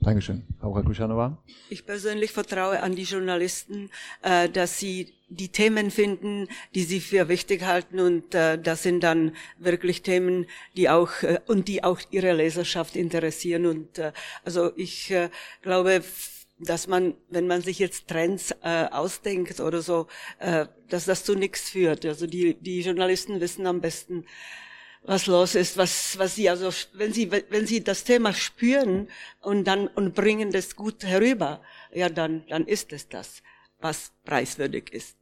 Dankeschön. Frau Rakuschanova? Ich persönlich vertraue an die Journalisten, äh, dass sie die Themen finden, die sie für wichtig halten und äh, das sind dann wirklich Themen, die auch äh, und die auch ihre Leserschaft interessieren und also ich glaube, dass man, wenn man sich jetzt Trends ausdenkt oder so, dass das zu nichts führt. Also die die Journalisten wissen am besten, was los ist, was, was sie also, wenn sie, wenn sie das Thema spüren und dann, und bringen das gut herüber, ja, dann, dann ist es das, was preiswürdig ist.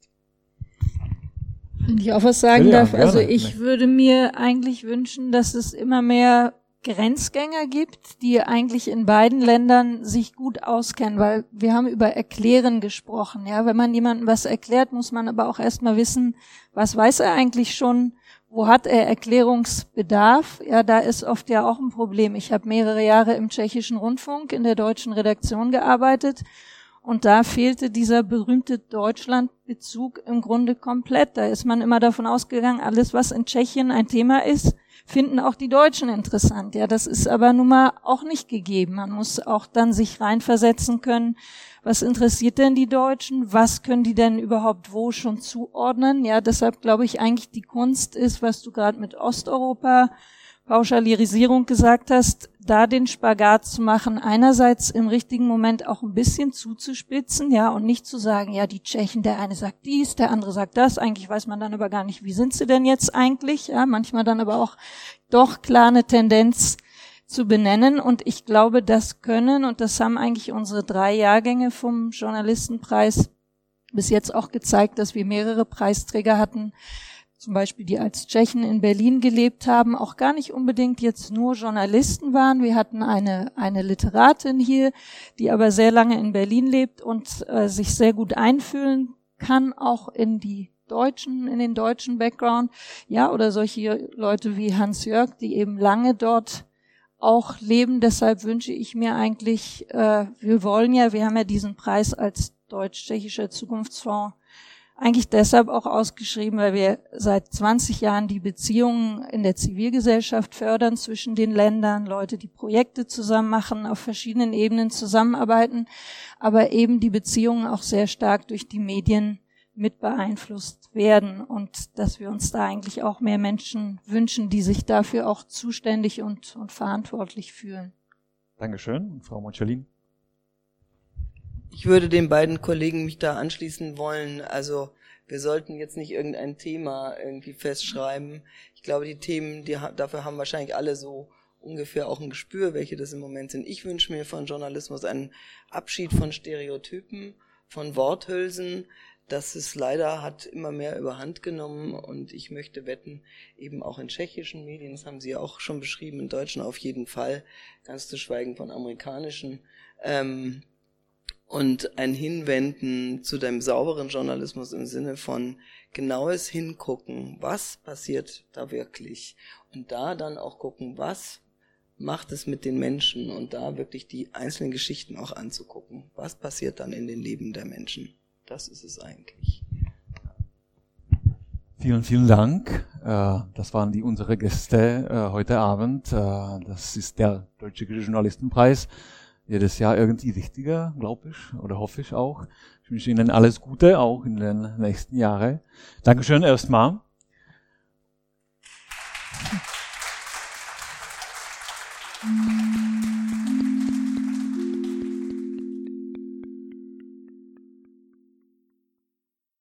Wenn ich auch was sagen ja, darf, also ich würde mir eigentlich wünschen, dass es immer mehr Grenzgänger gibt, die eigentlich in beiden Ländern sich gut auskennen, weil wir haben über Erklären gesprochen. Ja, wenn man jemandem was erklärt, muss man aber auch erstmal wissen, was weiß er eigentlich schon, wo hat er Erklärungsbedarf? Ja, da ist oft ja auch ein Problem. Ich habe mehrere Jahre im tschechischen Rundfunk in der deutschen Redaktion gearbeitet und da fehlte dieser berühmte Deutschlandbezug im Grunde komplett. Da ist man immer davon ausgegangen, alles, was in Tschechien ein Thema ist, finden auch die Deutschen interessant. Ja, das ist aber nun mal auch nicht gegeben. Man muss auch dann sich reinversetzen können was interessiert denn die Deutschen? Was können die denn überhaupt wo schon zuordnen? Ja, deshalb glaube ich eigentlich die Kunst ist, was du gerade mit Osteuropa Pauschalisierung gesagt hast, da den Spagat zu machen, einerseits im richtigen Moment auch ein bisschen zuzuspitzen, ja, und nicht zu sagen, ja, die Tschechen, der eine sagt dies, der andere sagt das, eigentlich weiß man dann aber gar nicht, wie sind sie denn jetzt eigentlich, ja, manchmal dann aber auch doch klar eine Tendenz zu benennen. Und ich glaube, das können, und das haben eigentlich unsere drei Jahrgänge vom Journalistenpreis bis jetzt auch gezeigt, dass wir mehrere Preisträger hatten, zum Beispiel die als Tschechen in Berlin gelebt haben, auch gar nicht unbedingt jetzt nur Journalisten waren. Wir hatten eine, eine Literatin hier, die aber sehr lange in Berlin lebt und äh, sich sehr gut einfühlen kann, auch in die deutschen, in den deutschen Background. Ja, oder solche Leute wie Hans Jörg, die eben lange dort auch leben. Deshalb wünsche ich mir eigentlich, äh, wir wollen ja, wir haben ja diesen Preis als deutsch-tschechischer Zukunftsfonds eigentlich deshalb auch ausgeschrieben, weil wir seit 20 Jahren die Beziehungen in der Zivilgesellschaft fördern zwischen den Ländern, Leute, die Projekte zusammen machen, auf verschiedenen Ebenen zusammenarbeiten, aber eben die Beziehungen auch sehr stark durch die Medien mit beeinflusst werden und dass wir uns da eigentlich auch mehr Menschen wünschen, die sich dafür auch zuständig und, und verantwortlich fühlen. Dankeschön, Frau Monchalin. Ich würde den beiden Kollegen mich da anschließen wollen. Also wir sollten jetzt nicht irgendein Thema irgendwie festschreiben. Ich glaube, die Themen, die dafür haben wahrscheinlich alle so ungefähr auch ein Gespür, welche das im Moment sind. Ich wünsche mir von Journalismus einen Abschied von Stereotypen, von Worthülsen, das ist leider hat immer mehr überhand genommen und ich möchte wetten, eben auch in tschechischen Medien, das haben Sie auch schon beschrieben, in deutschen auf jeden Fall, ganz zu schweigen von amerikanischen, ähm, und ein Hinwenden zu dem sauberen Journalismus im Sinne von genaues Hingucken, was passiert da wirklich und da dann auch gucken, was macht es mit den Menschen und da wirklich die einzelnen Geschichten auch anzugucken, was passiert dann in den Leben der Menschen. Das ist es eigentlich. Vielen, vielen Dank. Äh, das waren die unsere Gäste äh, heute Abend. Äh, das ist der Deutsche Journalistenpreis. Jedes Jahr irgendwie wichtiger, glaube ich, oder hoffe ich auch. Ich wünsche Ihnen alles Gute, auch in den nächsten Jahren. Dankeschön erstmal.